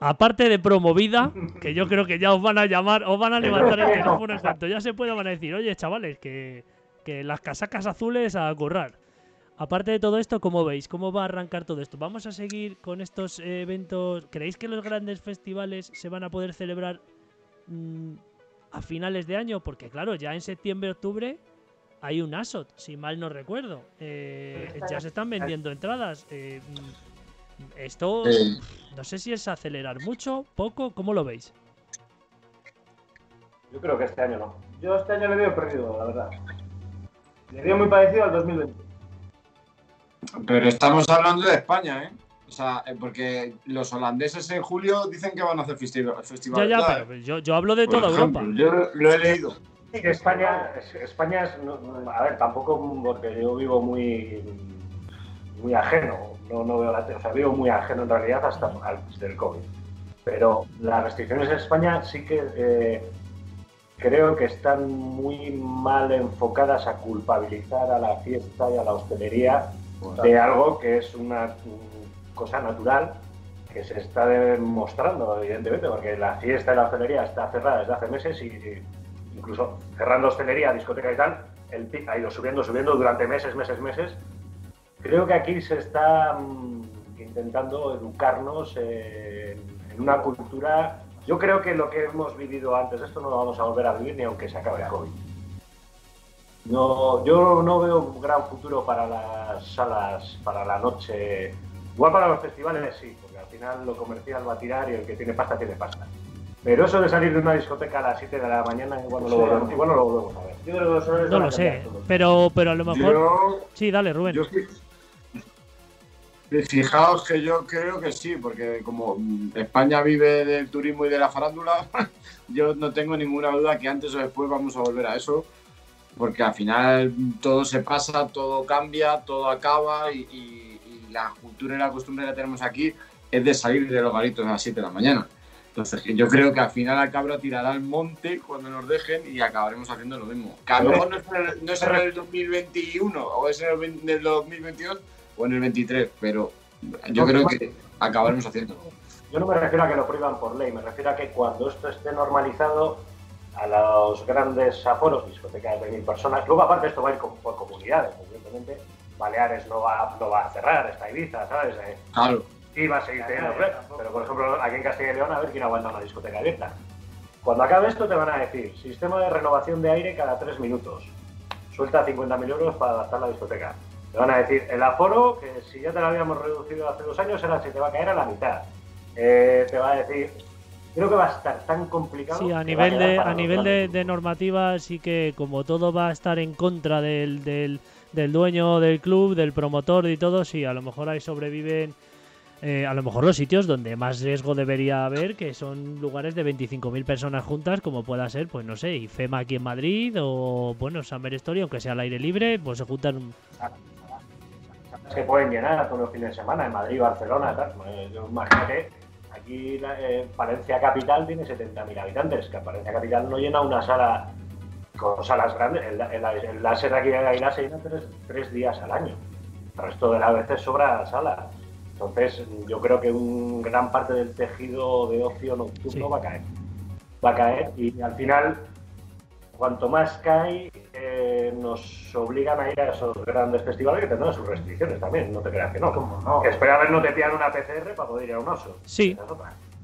aparte de promovida, que yo creo que ya os van a llamar, os van a levantar el teléfono en cuanto ya se pueda, van a decir, oye, chavales, que, que las casacas azules a currar. Aparte de todo esto, ¿cómo veis? ¿Cómo va a arrancar todo esto? ¿Vamos a seguir con estos eventos? ¿Creéis que los grandes festivales se van a poder celebrar mm, a finales de año? Porque claro, ya en septiembre, octubre hay un ASOT, si mal no recuerdo. Eh, ya se están vendiendo entradas. Eh, mm, esto no sé si es acelerar mucho, poco, ¿cómo lo veis? Yo creo que este año no. Yo este año le veo perdido, la verdad. Le veo muy parecido al 2020. Pero estamos hablando de España, ¿eh? O sea, eh, porque los holandeses en julio dicen que van a hacer festival. ya, ya, pero yo, yo hablo de toda Europa. Yo lo he leído. España, España es, a ver, tampoco porque yo vivo muy, muy ajeno, no, no veo la, o sea, vivo muy ajeno en realidad hasta antes del COVID. Pero las restricciones en España sí que eh, creo que están muy mal enfocadas a culpabilizar a la fiesta y a la hostelería de algo que es una cosa natural que se está demostrando, evidentemente, porque la fiesta y la hostelería está cerrada desde hace meses y, incluso cerrando hostelería, discoteca y tal, el PIB ha ido subiendo, subiendo durante meses, meses, meses. Creo que aquí se está mm, intentando educarnos en, una cultura. Yo creo que lo que hemos vivido antes, esto no lo vamos a volver a vivir ni aunque se acabe el COVID. No, yo no veo un gran futuro para las salas, para la noche. Igual para los festivales sí, porque al final lo comercial va a tirar y el que tiene pasta tiene pasta. Pero eso de salir de una discoteca a las 7 de la mañana igual no, lo, volvemos, igual no lo volvemos a ver. Yo creo que no lo sé, pero, pero a lo mejor... sí, dale, Rubén. Fijaos que yo creo que sí, porque como España vive del turismo y de la farándula, *laughs* yo no tengo ninguna duda que antes o después vamos a volver a eso porque al final todo se pasa, todo cambia, todo acaba y, la cultura y la costumbre que tenemos aquí es de salir de los garitos a las 7 de la mañana. Entonces yo creo que al final la cabra tirará al monte cuando nos dejen y acabaremos haciendo lo mismo. Que a lo mejor no es, en el 2021 o es en el, 2022 o en el 23, pero yo creo que acabaremos haciendo. Yo no me refiero a que lo prohíban por ley, me refiero a que cuando esto esté normalizado a los grandes aforos, discotecas de mil personas. Luego, aparte, esto va a ir por comunidades, evidentemente. Baleares no va, no va a cerrar, está Ibiza, ¿sabes? Claro. Y va a seguir teniendo Pero, por ejemplo, aquí en Castilla y León, a ver quién aguanta una discoteca abierta. Cuando acabe esto, te van a decir: sistema de renovación de aire cada tres minutos. Suelta 50.000 euros para adaptar la discoteca. Te van a decir: el aforo, que si ya te lo habíamos reducido hace dos años, ahora se te va a caer a la mitad. Eh, te va a decir: creo que va a estar tan complicado. Sí, a nivel de a nivel de, normativa sí que como todo va a estar en contra del, del, del, dueño del club, del promotor y todo, sí, a lo mejor ahí sobreviven eh, a lo mejor los sitios donde más riesgo debería haber, que son lugares de 25.000 personas juntas, como pueda ser, pues no sé, IFEMA aquí en Madrid o, bueno, Summer Story, aunque sea al aire libre, pues se juntan... Se pueden llenar todos los fines de semana en Madrid, Barcelona, tal. Pues, yo imagínate Aquí eh, Palencia Capital tiene 70.000 habitantes, que Palencia Capital no llena una sala con salas grandes. El, el, láser aquí en Aguilar se llena tres, días al año. El resto de las veces sobra sala. Entonces, yo creo que un gran parte del tejido de ocio nocturno va a caer. Va a caer y al final, cuanto más cae, eh, nos obligan a ir a esos grandes festivales que tendrán sus restricciones también, no te creas que no. no? espera a ver no te pillan una PCR para poder ir a un oso. Sí.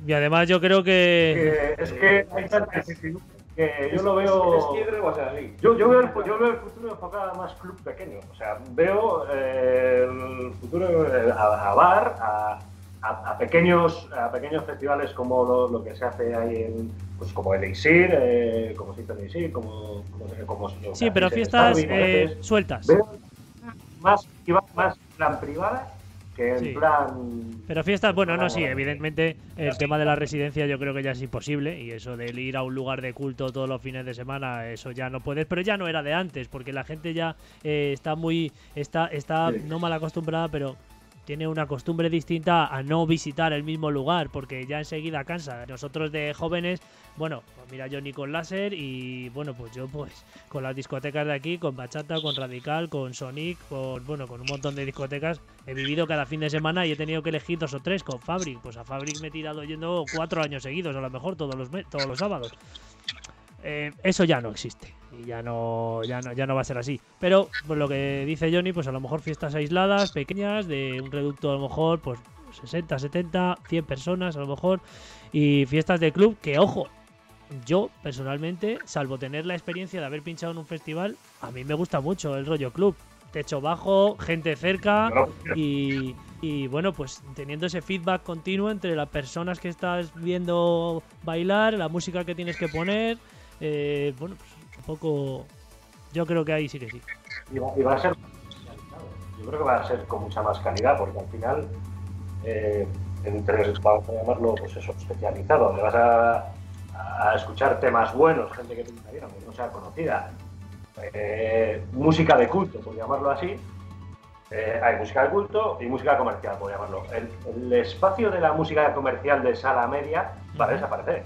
Y además yo creo que... es que hay tanta que yo lo veo... Yo, yo, veo el, yo veo el futuro enfocado a más club pequeño. O sea, veo eh, el futuro eh, a, bar, a, a, pequeños, a pequeños festivales como lo, que se hace ahí en, pues como el Isir, eh, como se hizo el Isir, como, como, Sí, pero fiestas eh, sueltas. más, iba más en plan privada que en plan. Pero fiestas, bueno, no, sí, evidentemente el tema de la residencia yo creo que ya es imposible y eso de ir a un lugar de culto todos los fines de semana, eso ya no puedes, pero ya no era de antes, porque la gente ya eh, está muy, está, está no mal acostumbrada, pero tiene una costumbre distinta a no visitar el mismo lugar, porque ya enseguida cansa. Nosotros de jóvenes, bueno, pues mira Johnny con láser y bueno, pues yo pues con las discotecas de aquí, con Bachata, con Radical, con Sonic, con bueno, con un montón de discotecas, he vivido cada fin de semana y he tenido que elegir dos o tres con Fabric. Pues a Fabric me he tirado yendo cuatro años seguidos, a lo mejor todos los, todos los sábados. Eh, eso ya no existe ya no, ya no, ya no va a ser así. Pero pues lo que dice Johnny, pues a lo mejor fiestas aisladas, pequeñas, de un reducto a lo mejor, pues 60, 70, 100 personas a lo mejor, y fiestas de club que, ojo, yo personalmente, salvo tener la experiencia de haber pinchado en un festival, a mí me gusta mucho el rollo club. Techo bajo, gente cerca y, y bueno, pues teniendo ese feedback continuo entre las personas que estás viendo bailar, la música que tienes que poner, eh, bueno, pues un poco. Yo creo que ahí sí que sí. Y va, a ser. Yo creo que va a ser con mucha más calidad, porque al final, eh, entre, vamos a llamarlo, pues eso, especializado, donde vas a, escuchar temas buenos, gente que te no sea conocida, eh, música de culto, por llamarlo así. Eh, hay música de culto y música comercial, por llamarlo. El, espacio de la música comercial de sala media va a desaparecer,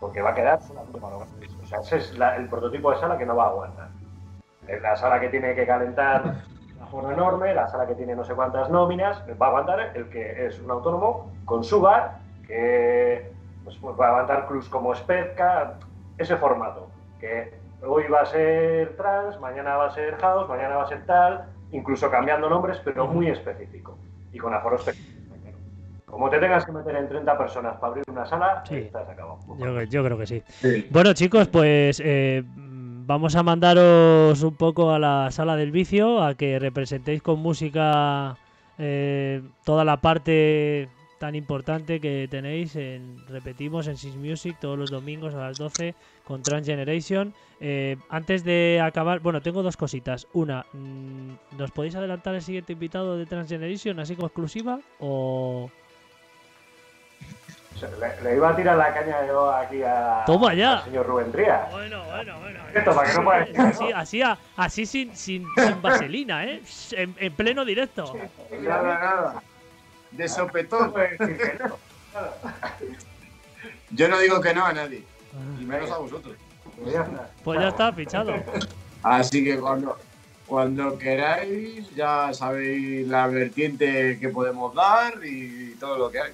porque va a quedar solamente para o sea, ese es el prototipo de sala que no va a aguantar. La sala que tiene que calentar una forma enorme, la sala que tiene no sé cuántas nóminas, va a aguantar el que es un autónomo con su bar, que pues, pues va a aguantar Cruz como Spezka, ese formato, que hoy va a ser trans, mañana va a ser house, mañana va a ser tal, incluso cambiando nombres, pero muy específico y con aforos pequeños. Como te tengas que meter en 30 personas para abrir una sala, estás acabado. Yo, creo que sí. Bueno, chicos, pues eh, vamos a mandaros un poco a la sala del vicio, a que representéis con música eh, toda la parte tan importante que tenéis en, repetimos, en Six Music todos los domingos a las 12 con Transgeneration. Eh, antes de acabar, bueno, tengo dos cositas. Una, mm, ¿nos podéis adelantar el siguiente invitado de Transgeneration así como exclusiva? ¿O, le, iba a tirar la caña yo aquí a, Toma ya. al señor Rubén Trías. Bueno, bueno, bueno. Esto, para que no pueda Así, así, así sin, sin, vaselina, ¿eh? En, en pleno directo. Nada, nada. De sopetón. Yo no digo que no a nadie. Y menos a vosotros. Pues ya está, pues ya está fichado. Así que cuando, cuando queráis, ya sabéis la vertiente que podemos dar y todo lo que hay.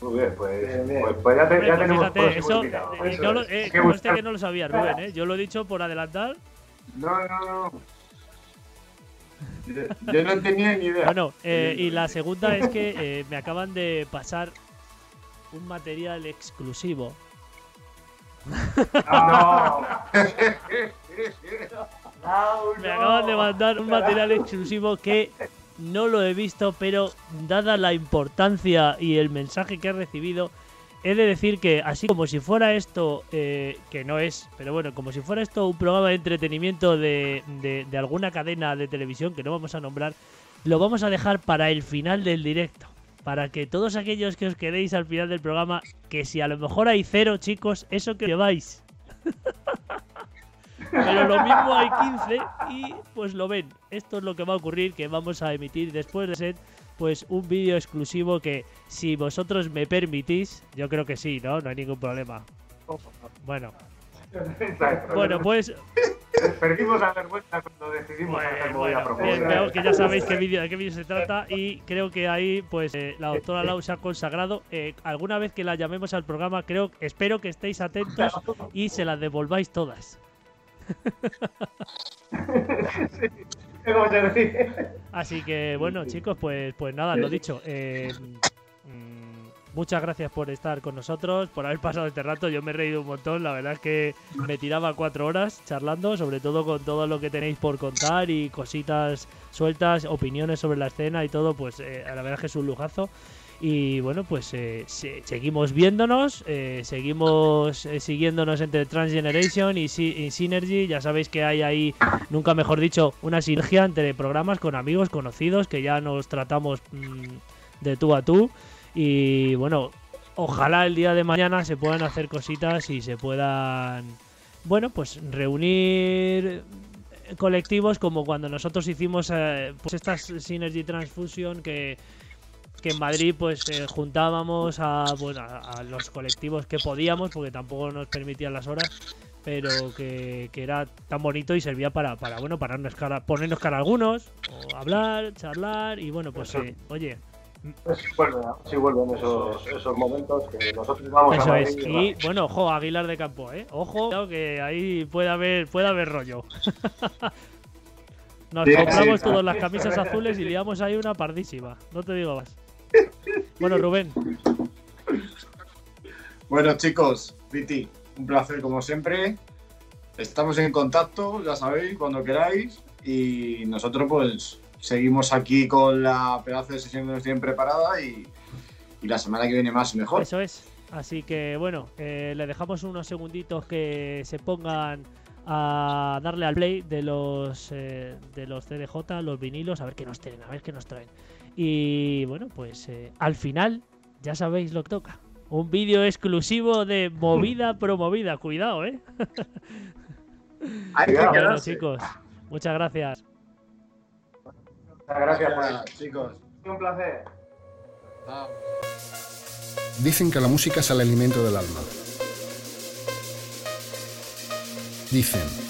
Muy bien, pues, pues, pues ya, te, ya pues tenemos fíjate, eso, eh, no lo, eh, que este que no lo sabía, Rubén, ¿eh? Yo lo he dicho por adelantar. No, no, no. Yo no tenía ni idea. Bueno, eh, y la segunda es que *laughs* eh, me acaban de pasar un material exclusivo. No. *laughs* me acaban de mandar un material exclusivo que no lo he visto, pero dada la importancia y el mensaje que he recibido, he de decir que así como si fuera esto, eh, que no es, pero bueno, como si fuera esto un programa de entretenimiento de, de, alguna cadena de televisión que no vamos a nombrar, lo vamos a dejar para el final del directo. Para que todos aquellos que os quedéis al final del programa, que si a lo mejor hay cero, chicos, eso que lleváis. *laughs* Pero lo mismo hay 15 y pues lo ven. Esto es lo que va a ocurrir, que vamos a emitir después de set pues un vídeo exclusivo que si vosotros me permitís, yo creo que sí, ¿no? No hay ningún problema. Bueno. Bueno, pues. Perdimos la vergüenza cuando decidimos hacer bueno, bien, que ya sabéis qué vídeo, de qué vídeo se trata y creo que ahí, pues, eh, la doctora Lau se ha consagrado. Eh, alguna vez que la llamemos al programa, creo, espero que estéis atentos y se las devolváis todas. Así que bueno, chicos, pues, pues nada, lo dicho. Eh, mm, muchas gracias por estar con nosotros, por haber pasado este rato. Yo me he reído un montón. La verdad es que me tiraba cuatro horas charlando, sobre todo con todo lo que tenéis por contar y cositas sueltas, opiniones sobre la escena y todo. Pues eh, la verdad es que es un lujazo. Y bueno, pues eh, seguimos viéndonos, eh, seguimos eh, siguiéndonos entre Transgeneration y, y, Synergy. Ya sabéis que hay ahí, nunca mejor dicho, una sinergia entre programas con amigos conocidos que ya nos tratamos mm, de tú a tú. Y bueno, ojalá el día de mañana se puedan hacer cositas y se puedan, bueno, pues reunir colectivos como cuando nosotros hicimos pues estas Synergy Transfusion que que en Madrid pues eh, juntábamos a, bueno, a, los colectivos que podíamos, porque tampoco nos permitían las horas, pero que, era tan bonito y servía para, para bueno, para cara, ponernos cara a algunos, o hablar, charlar, y bueno, pues eh, oye. Sí, vuelven, esos, esos momentos que nosotros vamos Eso a es. Y, bueno, ojo, Aguilar de Campo, ¿eh? Ojo, que ahí puede haber, puede haber rollo. *laughs* Nos compramos todas las camisas azules y liamos ahí una pardísima. No te digo más. Bueno, Rubén. Bueno, chicos, Viti, un placer como siempre. Estamos en contacto, ya sabéis, cuando queráis. Y nosotros, pues, seguimos aquí con la pedazo de sesión que nos tienen preparada y, la semana que viene más y mejor. Eso es. Así que, bueno, eh, le dejamos unos segunditos que se pongan a darle al play de los eh, de los CDJ, los vinilos, a ver qué nos traen, a ver qué nos traen. Y bueno, pues eh, al final ya sabéis lo que toca. Un vídeo exclusivo de movida promovida. Cuidado, ¿eh? bueno, chicos, muchas gracias. Muchas gracias, chicos. Un placer. Dicen que la música es el alimento del alma. Dicen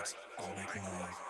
Vegas all night.